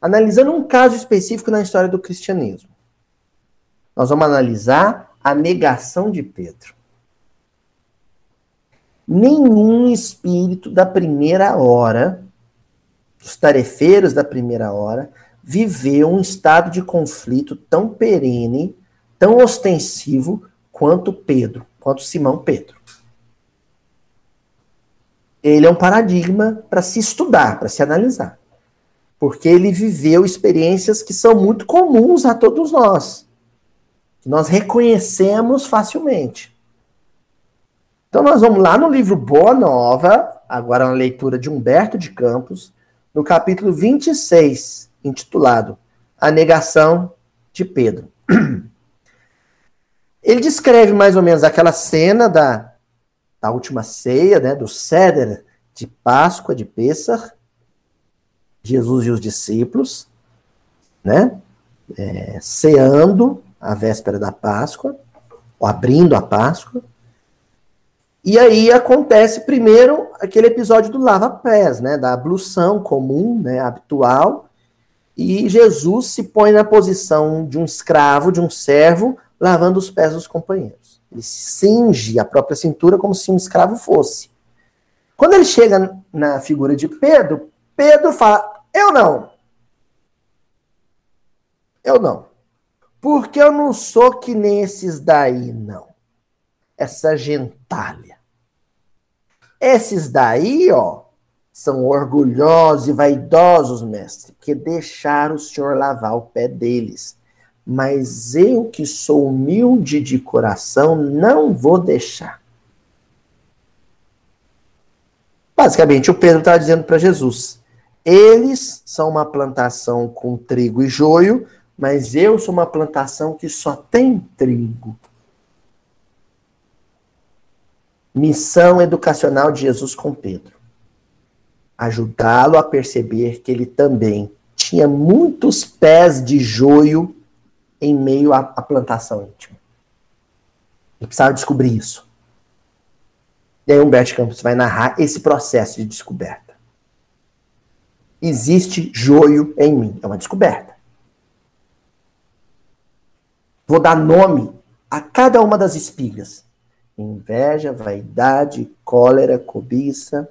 analisando um caso específico na história do cristianismo. Nós vamos analisar a negação de Pedro. Nenhum espírito da primeira hora, os tarefeiros da primeira hora, viveu um estado de conflito tão perene, tão ostensivo quanto Pedro, quanto Simão Pedro. Ele é um paradigma para se estudar, para se analisar. Porque ele viveu experiências que são muito comuns a todos nós que nós reconhecemos facilmente. Então nós vamos lá no livro Boa Nova, agora uma leitura de Humberto de Campos, no capítulo 26, intitulado A Negação de Pedro. Ele descreve mais ou menos aquela cena da, da última ceia, né, do Seder de Páscoa, de Pêssar, Jesus e os discípulos, né, é, ceando, a véspera da Páscoa, ou abrindo a Páscoa. E aí acontece primeiro aquele episódio do lava-pés, né, da ablução comum, né, habitual, e Jesus se põe na posição de um escravo, de um servo, lavando os pés dos companheiros. Ele cinge a própria cintura como se um escravo fosse. Quando ele chega na figura de Pedro, Pedro fala: Eu não. Eu não. Porque eu não sou que nem esses daí, não. Essa gentalha. Esses daí, ó, são orgulhosos e vaidosos, mestre, que deixaram o senhor lavar o pé deles. Mas eu, que sou humilde de coração, não vou deixar. Basicamente, o Pedro está dizendo para Jesus: eles são uma plantação com trigo e joio, mas eu sou uma plantação que só tem trigo. Missão educacional de Jesus com Pedro: ajudá-lo a perceber que ele também tinha muitos pés de joio em meio à, à plantação íntima. Ele precisava descobrir isso. E aí Humberto Campos vai narrar esse processo de descoberta. Existe joio em mim. É uma descoberta. Vou dar nome a cada uma das espigas: inveja, vaidade, cólera, cobiça,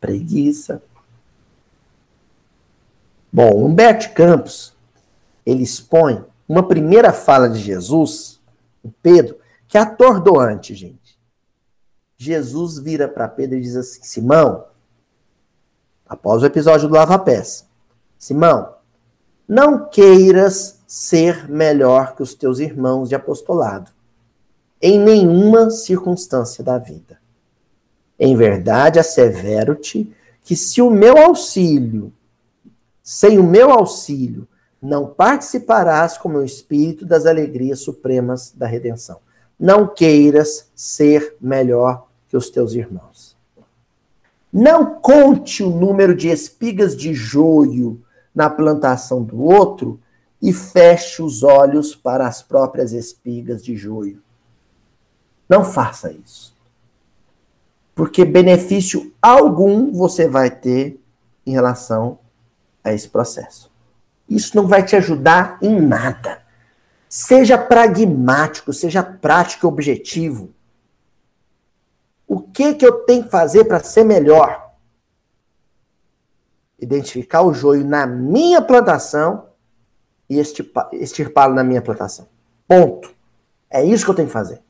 preguiça. Bom, Humberto Campos, ele expõe uma primeira fala de Jesus, o Pedro, que é atordoante, gente. Jesus vira para Pedro e diz assim: Simão, após o episódio do lava-pés, Simão, não queiras ser melhor que os teus irmãos de apostolado, em nenhuma circunstância da vida. Em verdade, assevero-te que se o meu auxílio, sem o meu auxílio, não participarás com o espírito das alegrias supremas da redenção. Não queiras ser melhor que os teus irmãos. Não conte o número de espigas de joio na plantação do outro e feche os olhos para as próprias espigas de joio. Não faça isso. Porque benefício algum você vai ter em relação a esse processo. Isso não vai te ajudar em nada. Seja pragmático, seja prático e objetivo. O que, que eu tenho que fazer para ser melhor? Identificar o joio na minha plantação e extirpá-lo na minha plantação. Ponto. É isso que eu tenho que fazer.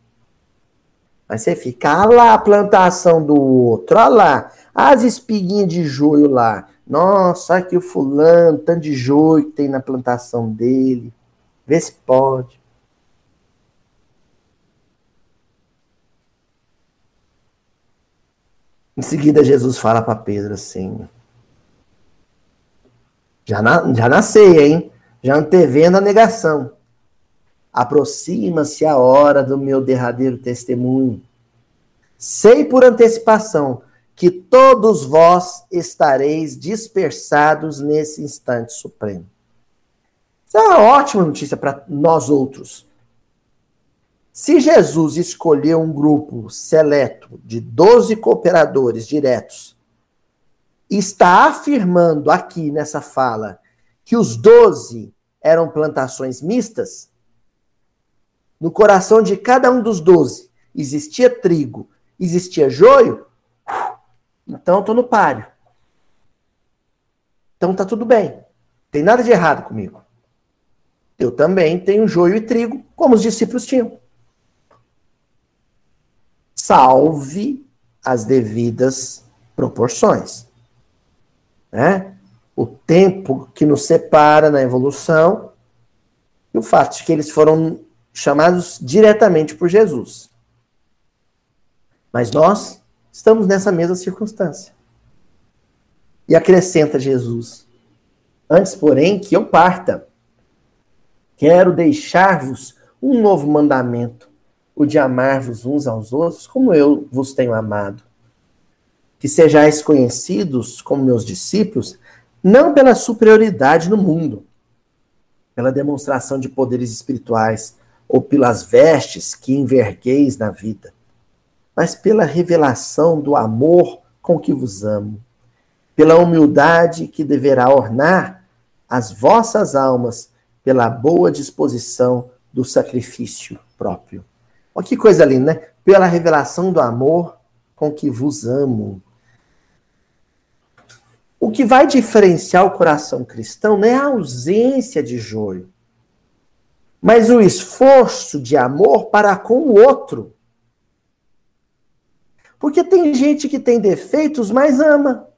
Mas você ficar lá a plantação do outro, olha lá, as espiguinhas de joio lá. Nossa, aqui o fulano, tanto de joio que tem na plantação dele. Vê se pode. Em seguida, Jesus fala para Pedro assim: já, na, já nascei, hein? Já antevendo a negação. Aproxima-se a hora do meu derradeiro testemunho. Sei por antecipação que todos vós estareis dispersados nesse instante supremo. Isso é uma ótima notícia para nós outros. Se Jesus escolheu um grupo seleto de 12 cooperadores diretos, está afirmando aqui nessa fala que os 12 eram plantações mistas, no coração de cada um dos 12 existia trigo, existia joio, então estou no páreo. Então tá tudo bem. Tem nada de errado comigo. Eu também tenho joio e trigo, como os discípulos tinham. Salve as devidas proporções. Né? O tempo que nos separa na evolução e o fato de que eles foram chamados diretamente por Jesus. Mas nós estamos nessa mesma circunstância. E acrescenta Jesus: Antes, porém, que eu parta, Quero deixar-vos um novo mandamento, o de amar-vos uns aos outros, como eu vos tenho amado. Que sejais conhecidos como meus discípulos, não pela superioridade no mundo, pela demonstração de poderes espirituais ou pelas vestes que envergueis na vida, mas pela revelação do amor com que vos amo, pela humildade que deverá ornar as vossas almas pela boa disposição do sacrifício próprio. Olha que coisa linda, né? Pela revelação do amor com que vos amo. O que vai diferenciar o coração cristão não é a ausência de joio, mas o esforço de amor para com o outro. Porque tem gente que tem defeitos, mas ama.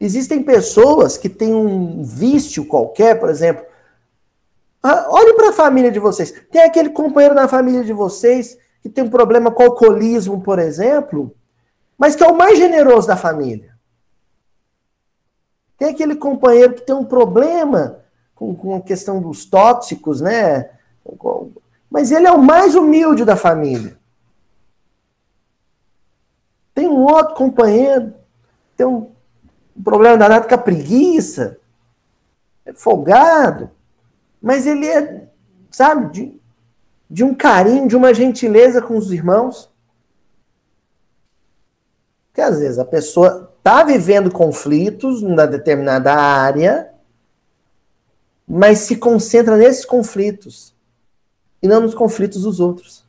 Existem pessoas que têm um vício qualquer, por exemplo. Ah, olhe para a família de vocês. Tem aquele companheiro na família de vocês que tem um problema com alcoolismo, por exemplo, mas que é o mais generoso da família. Tem aquele companheiro que tem um problema com, com a questão dos tóxicos, né? Mas ele é o mais humilde da família. Tem um outro companheiro, tem um, um problema danado com a preguiça, é folgado, mas ele é, sabe, de, de um carinho, de uma gentileza com os irmãos. Porque às vezes a pessoa está vivendo conflitos numa determinada área, mas se concentra nesses conflitos e não nos conflitos dos outros.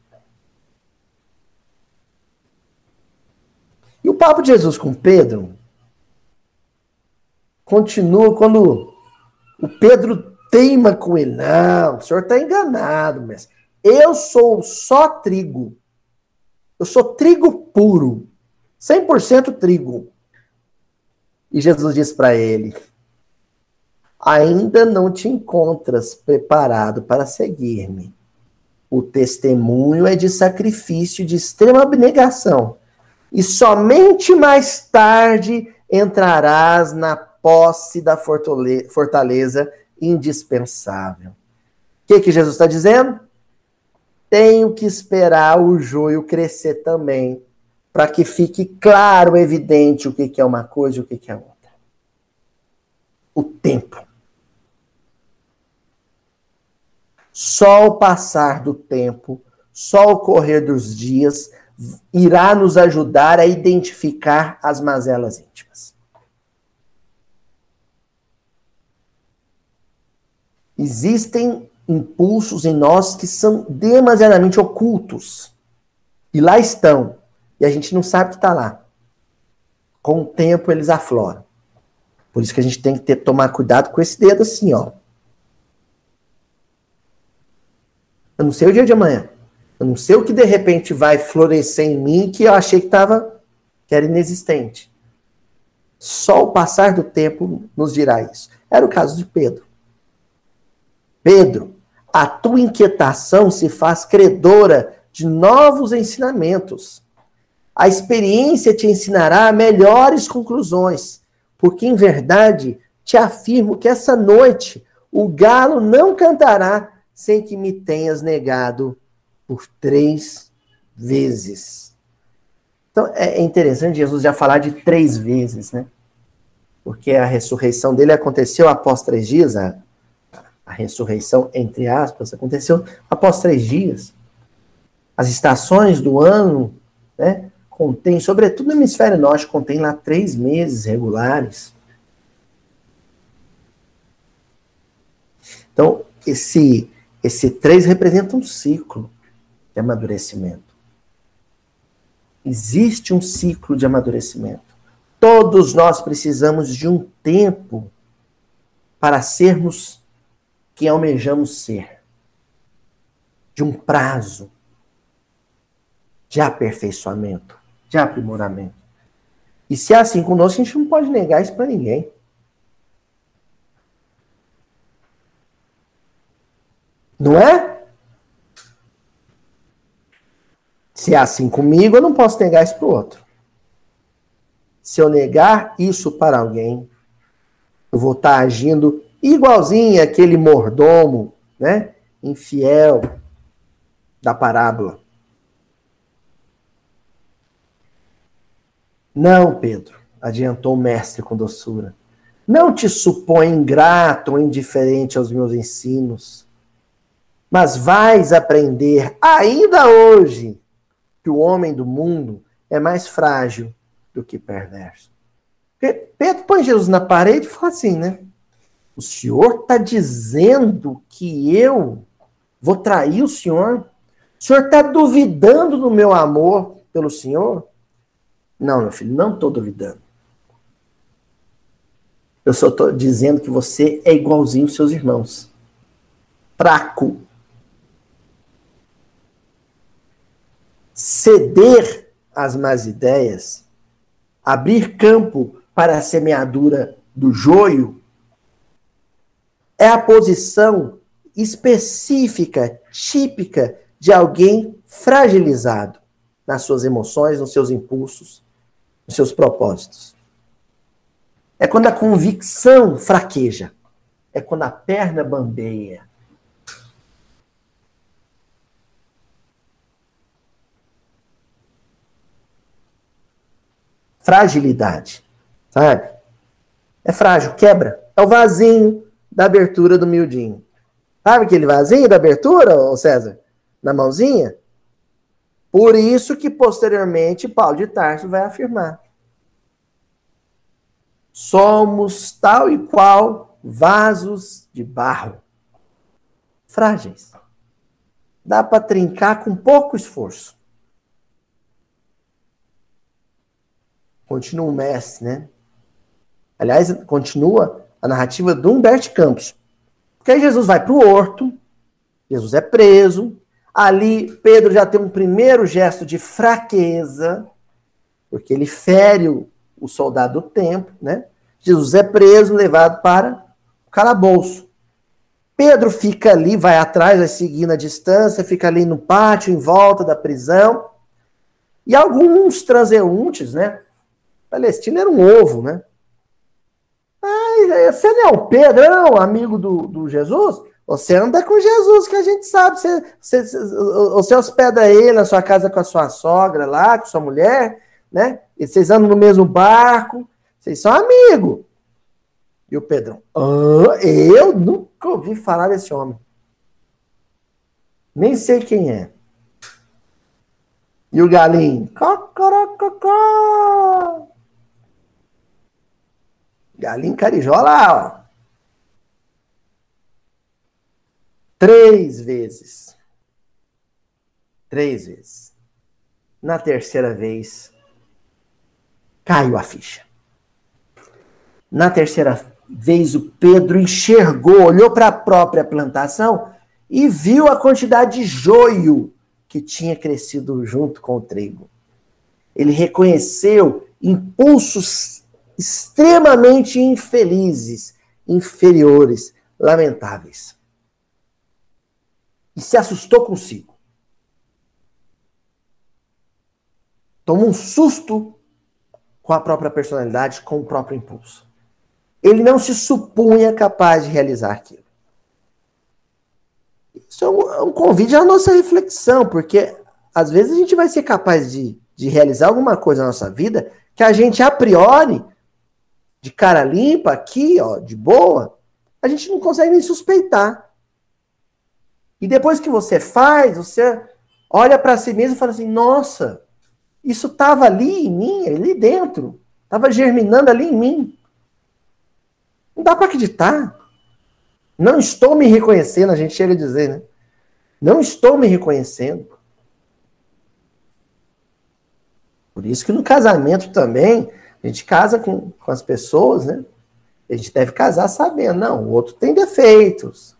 E o papo de Jesus com Pedro continua quando o Pedro teima com ele. Não, o senhor está enganado, mas eu sou só trigo. Eu sou trigo puro. 100% trigo. E Jesus diz para ele: Ainda não te encontras preparado para seguir-me. O testemunho é de sacrifício de extrema abnegação. E somente mais tarde entrarás na posse da fortaleza indispensável. O que, que Jesus está dizendo? Tenho que esperar o joio crescer também, para que fique claro, evidente o que, que é uma coisa e o que, que é outra. O tempo. Só o passar do tempo só o correr dos dias irá nos ajudar a identificar as mazelas íntimas. Existem impulsos em nós que são demasiadamente ocultos. E lá estão. E a gente não sabe que está lá. Com o tempo eles afloram. Por isso que a gente tem que ter, tomar cuidado com esse dedo assim, ó. Eu não sei o dia de amanhã. Eu não sei o que de repente vai florescer em mim que eu achei que estava que era inexistente. Só o passar do tempo nos dirá isso. Era o caso de Pedro. Pedro, a tua inquietação se faz credora de novos ensinamentos. A experiência te ensinará melhores conclusões, porque em verdade te afirmo que essa noite o galo não cantará sem que me tenhas negado por três vezes. Então é interessante Jesus já falar de três vezes, né? Porque a ressurreição dele aconteceu após três dias, a, a ressurreição, entre aspas, aconteceu após três dias. As estações do ano, né? Contém, sobretudo no hemisfério norte, contém lá três meses regulares. Então, esse, esse três representa um ciclo de amadurecimento. Existe um ciclo de amadurecimento. Todos nós precisamos de um tempo para sermos quem almejamos ser. De um prazo de aperfeiçoamento, de aprimoramento. E se é assim conosco, a gente não pode negar isso para ninguém. Não é? Se é assim comigo, eu não posso negar isso para o outro. Se eu negar isso para alguém, eu vou estar tá agindo igualzinho aquele mordomo, né? Infiel da parábola. Não, Pedro, adiantou o mestre com doçura. Não te supõe ingrato ou indiferente aos meus ensinos, mas vais aprender ainda hoje que o homem do mundo é mais frágil do que perverso. Pedro põe Jesus na parede e fala assim, né? O senhor está dizendo que eu vou trair o senhor? O senhor está duvidando do meu amor pelo senhor? Não, meu filho, não estou duvidando. Eu só estou dizendo que você é igualzinho aos seus irmãos. Fraco, ceder às más ideias, abrir campo para a semeadura do joio, é a posição específica, típica de alguém fragilizado nas suas emoções, nos seus impulsos, nos seus propósitos. É quando a convicção fraqueja. É quando a perna bambeia. Fragilidade, sabe? É frágil, quebra. É o vasinho da abertura do miudinho. Sabe aquele vasinho da abertura, ô César? Na mãozinha? Por isso que posteriormente Paulo de Tarso vai afirmar. Somos tal e qual vasos de barro. Frágeis. Dá para trincar com pouco esforço. Continua o mestre, né? Aliás, continua a narrativa do Humberto Campos. Porque aí Jesus vai para o horto, Jesus é preso, ali Pedro já tem um primeiro gesto de fraqueza, porque ele fere o, o soldado do templo, né? Jesus é preso, levado para o calabouço. Pedro fica ali, vai atrás, vai seguindo a distância, fica ali no pátio, em volta da prisão. E alguns transeuntes, né? Palestina era um ovo, né? Ah, você não é o Pedro, não, amigo do, do Jesus? Você anda com Jesus, que a gente sabe. Você, você, você hospeda ele na sua casa com a sua sogra lá, com sua mulher, né? E vocês andam no mesmo barco, vocês são amigos. E o Pedrão, ah, eu nunca ouvi falar desse homem. Nem sei quem é. E o galinho? Cocorococó. Galinho carijó lá, ó. Três vezes. Três vezes. Na terceira vez, caiu a ficha. Na terceira vez, o Pedro enxergou, olhou para a própria plantação e viu a quantidade de joio que tinha crescido junto com o trigo. Ele reconheceu impulsos extremamente infelizes, inferiores, lamentáveis. E se assustou consigo. Tomou um susto com a própria personalidade, com o próprio impulso. Ele não se supunha capaz de realizar aquilo. Isso é um, é um convite à nossa reflexão, porque às vezes a gente vai ser capaz de, de realizar alguma coisa na nossa vida que a gente, a priori, de cara limpa, aqui, ó, de boa, a gente não consegue nem suspeitar. E depois que você faz, você olha para si mesmo e fala assim: nossa, isso estava ali em mim, ali dentro, estava germinando ali em mim. Não dá para acreditar. Não estou me reconhecendo, a gente chega a dizer, né? Não estou me reconhecendo. Por isso que no casamento também, a gente casa com, com as pessoas, né? A gente deve casar sabendo, não, o outro tem defeitos.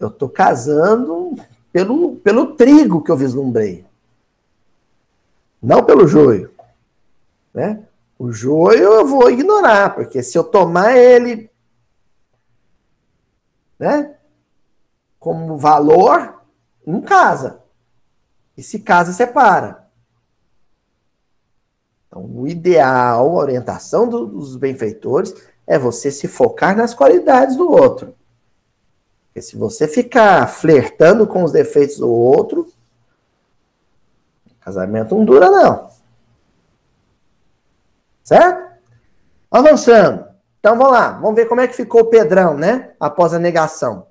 Eu estou casando pelo, pelo trigo que eu vislumbrei. Não pelo joio. Né? O joio eu vou ignorar, porque se eu tomar ele né, como valor, não casa. E se casa, separa. Então, o ideal, a orientação dos benfeitores é você se focar nas qualidades do outro. Porque se você ficar flertando com os defeitos do outro, casamento não dura, não. Certo? Avançando. Então vamos lá, vamos ver como é que ficou o Pedrão, né? Após a negação.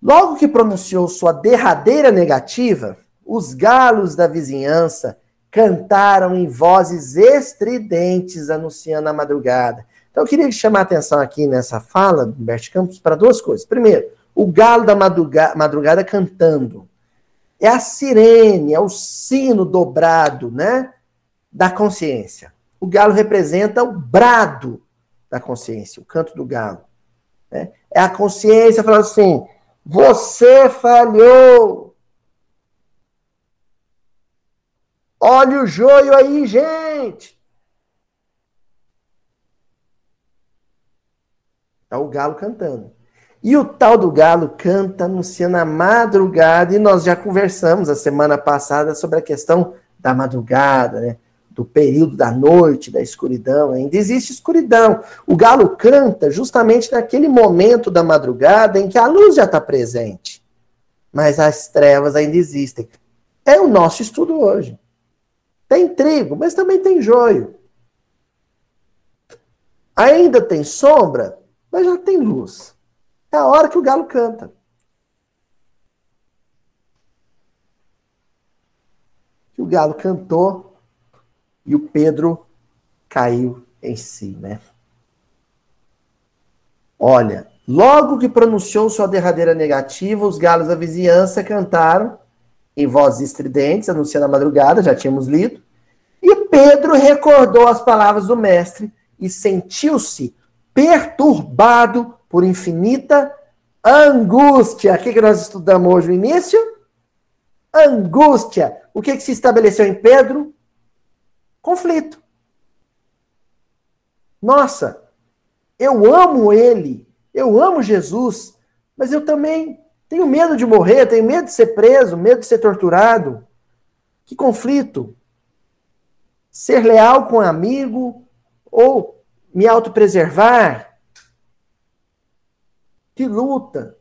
Logo que pronunciou sua derradeira negativa, os galos da vizinhança cantaram em vozes estridentes, anunciando a madrugada. Então eu queria chamar a atenção aqui nessa fala do Humberto Campos para duas coisas. Primeiro, o galo da madrugada, madrugada cantando. É a sirene, é o sino dobrado, né? Da consciência. O galo representa o brado da consciência, o canto do galo. Né? É a consciência falando assim: você falhou. Olha o joio aí, gente. É o galo cantando. E o tal do galo canta anunciando a madrugada, e nós já conversamos a semana passada sobre a questão da madrugada, né? do período da noite, da escuridão. Ainda existe escuridão. O galo canta justamente naquele momento da madrugada em que a luz já está presente, mas as trevas ainda existem. É o nosso estudo hoje. Tem trigo, mas também tem joio. Ainda tem sombra, mas já tem luz. É a hora que o galo canta. Que o galo cantou e o Pedro caiu em si, né? Olha, logo que pronunciou sua derradeira negativa, os galos da vizinhança cantaram em vozes estridentes, anunciando a madrugada, já tínhamos lido. E Pedro recordou as palavras do mestre e sentiu-se perturbado por infinita angústia. O que, que nós estudamos hoje no início? Angústia. O que, que se estabeleceu em Pedro? Conflito. Nossa, eu amo ele, eu amo Jesus, mas eu também tenho medo de morrer, tenho medo de ser preso, medo de ser torturado. Que conflito. Ser leal com um amigo ou me autopreservar. Que luta.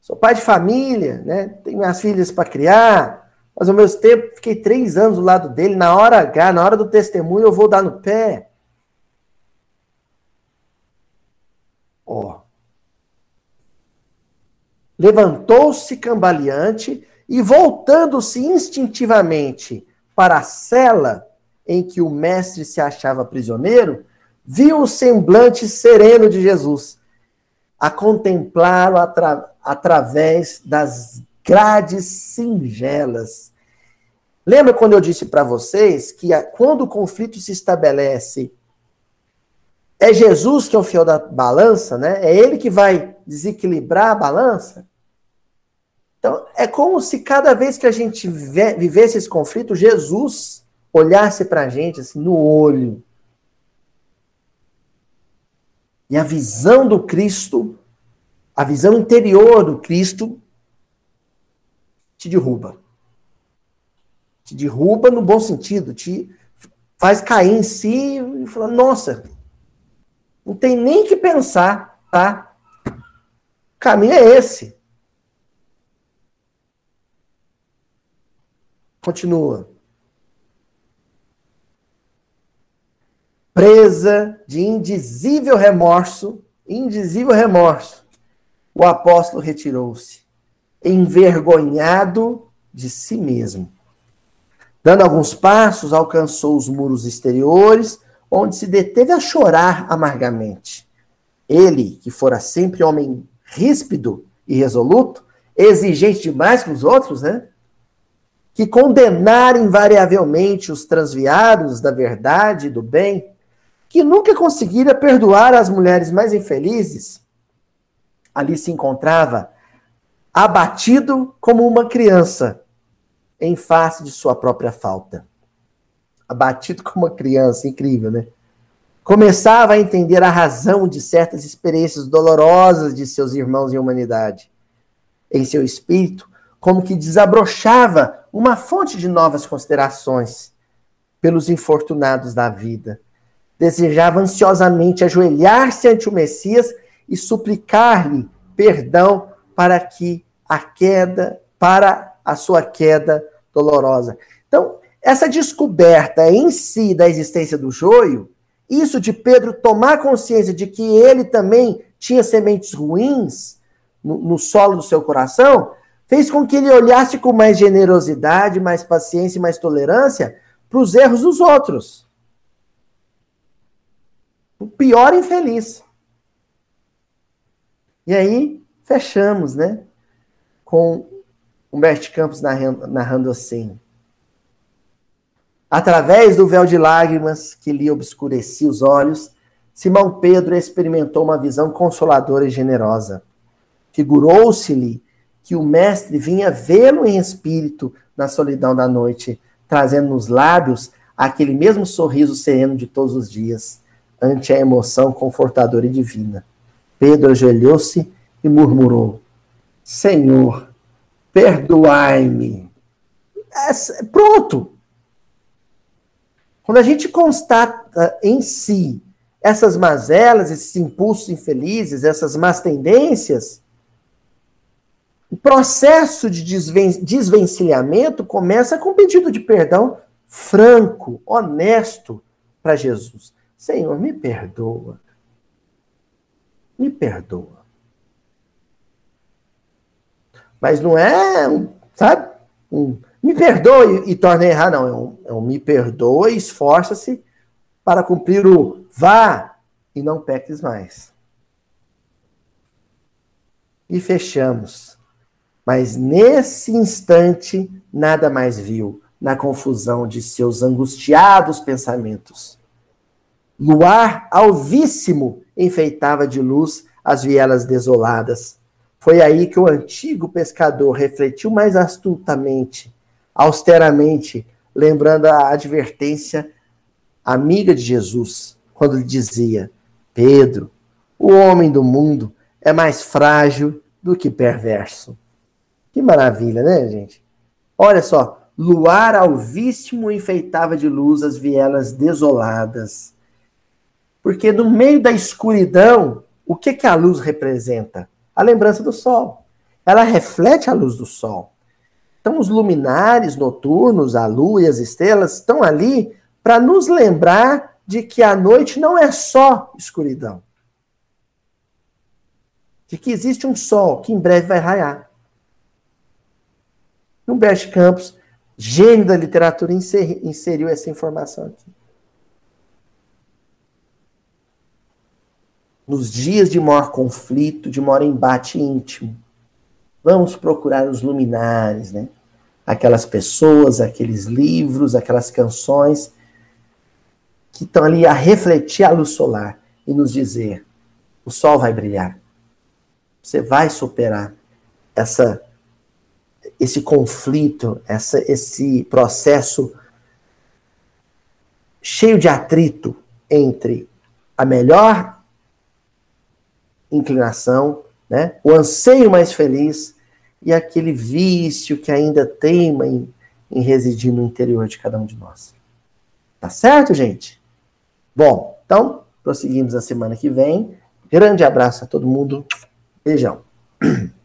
Sou pai de família, né? Tenho minhas filhas para criar, mas ao mesmo tempo fiquei três anos do lado dele. Na hora H, na hora do testemunho, eu vou dar no pé. Ó. levantou-se cambaleante e, voltando-se instintivamente para a cela em que o mestre se achava prisioneiro, viu o semblante sereno de Jesus, a contemplá-lo atra através das grades singelas. Lembra quando eu disse para vocês que a, quando o conflito se estabelece, é Jesus que é o fiel da balança, né? É ele que vai desequilibrar a balança? Então, é como se cada vez que a gente vivesse esse conflito, Jesus olhasse para a gente assim, no olho. E a visão do Cristo, a visão interior do Cristo, te derruba. Te derruba no bom sentido, te faz cair em si e falar, nossa, não tem nem que pensar, tá? O caminho é esse. Continua. presa de indizível remorso, indizível remorso, o apóstolo retirou-se, envergonhado de si mesmo. Dando alguns passos, alcançou os muros exteriores, onde se deteve a chorar amargamente. Ele, que fora sempre homem ríspido e resoluto, exigente demais com os outros, né? Que condenara invariavelmente os transviados da verdade e do bem, que nunca conseguira perdoar as mulheres mais infelizes, ali se encontrava abatido como uma criança em face de sua própria falta. Abatido como uma criança, incrível, né? Começava a entender a razão de certas experiências dolorosas de seus irmãos em humanidade. Em seu espírito, como que desabrochava uma fonte de novas considerações pelos infortunados da vida desejava ansiosamente ajoelhar-se ante o Messias e suplicar-lhe perdão para que a queda, para a sua queda dolorosa. Então, essa descoberta em si da existência do joio, isso de Pedro tomar consciência de que ele também tinha sementes ruins no, no solo do seu coração, fez com que ele olhasse com mais generosidade, mais paciência e mais tolerância para os erros dos outros o pior infeliz. E aí, fechamos, né? Com Humberto Campos narrando, assim. Através do véu de lágrimas que lhe obscurecia os olhos, Simão Pedro experimentou uma visão consoladora e generosa. Figurou-se-lhe que o mestre vinha vê-lo em espírito na solidão da noite, trazendo nos lábios aquele mesmo sorriso sereno de todos os dias ante a emoção confortadora e divina. Pedro ajoelhou-se e murmurou: Senhor, perdoai-me. É, pronto. Quando a gente constata em si essas mazelas, esses impulsos infelizes, essas más tendências, o processo de desven desvencilhamento começa com um pedido de perdão franco, honesto para Jesus. Senhor, me perdoa. Me perdoa. Mas não é, sabe? Um, me perdoe e torne errar, não. É um, é um me perdoa e esforça-se para cumprir o vá e não peques mais. E fechamos. Mas nesse instante, nada mais viu na confusão de seus angustiados pensamentos. Luar alvíssimo enfeitava de luz as vielas desoladas. Foi aí que o antigo pescador refletiu mais astutamente, austeramente, lembrando a advertência amiga de Jesus, quando lhe dizia: Pedro, o homem do mundo é mais frágil do que perverso. Que maravilha, né, gente? Olha só, luar alvíssimo enfeitava de luz as vielas desoladas. Porque no meio da escuridão, o que, que a luz representa? A lembrança do sol. Ela reflete a luz do sol. Então, os luminares noturnos, a lua e as estrelas, estão ali para nos lembrar de que a noite não é só escuridão. De que existe um sol que em breve vai raiar. Humberto Campos, gênio da literatura, inseriu essa informação aqui. Nos dias de maior conflito, de maior embate íntimo, vamos procurar os luminares, né? Aquelas pessoas, aqueles livros, aquelas canções que estão ali a refletir a luz solar e nos dizer: o sol vai brilhar. Você vai superar essa esse conflito, essa, esse processo cheio de atrito entre a melhor inclinação, né, o anseio mais feliz e aquele vício que ainda teima em, em residir no interior de cada um de nós. Tá certo, gente? Bom, então, prosseguimos a semana que vem. Grande abraço a todo mundo. Beijão.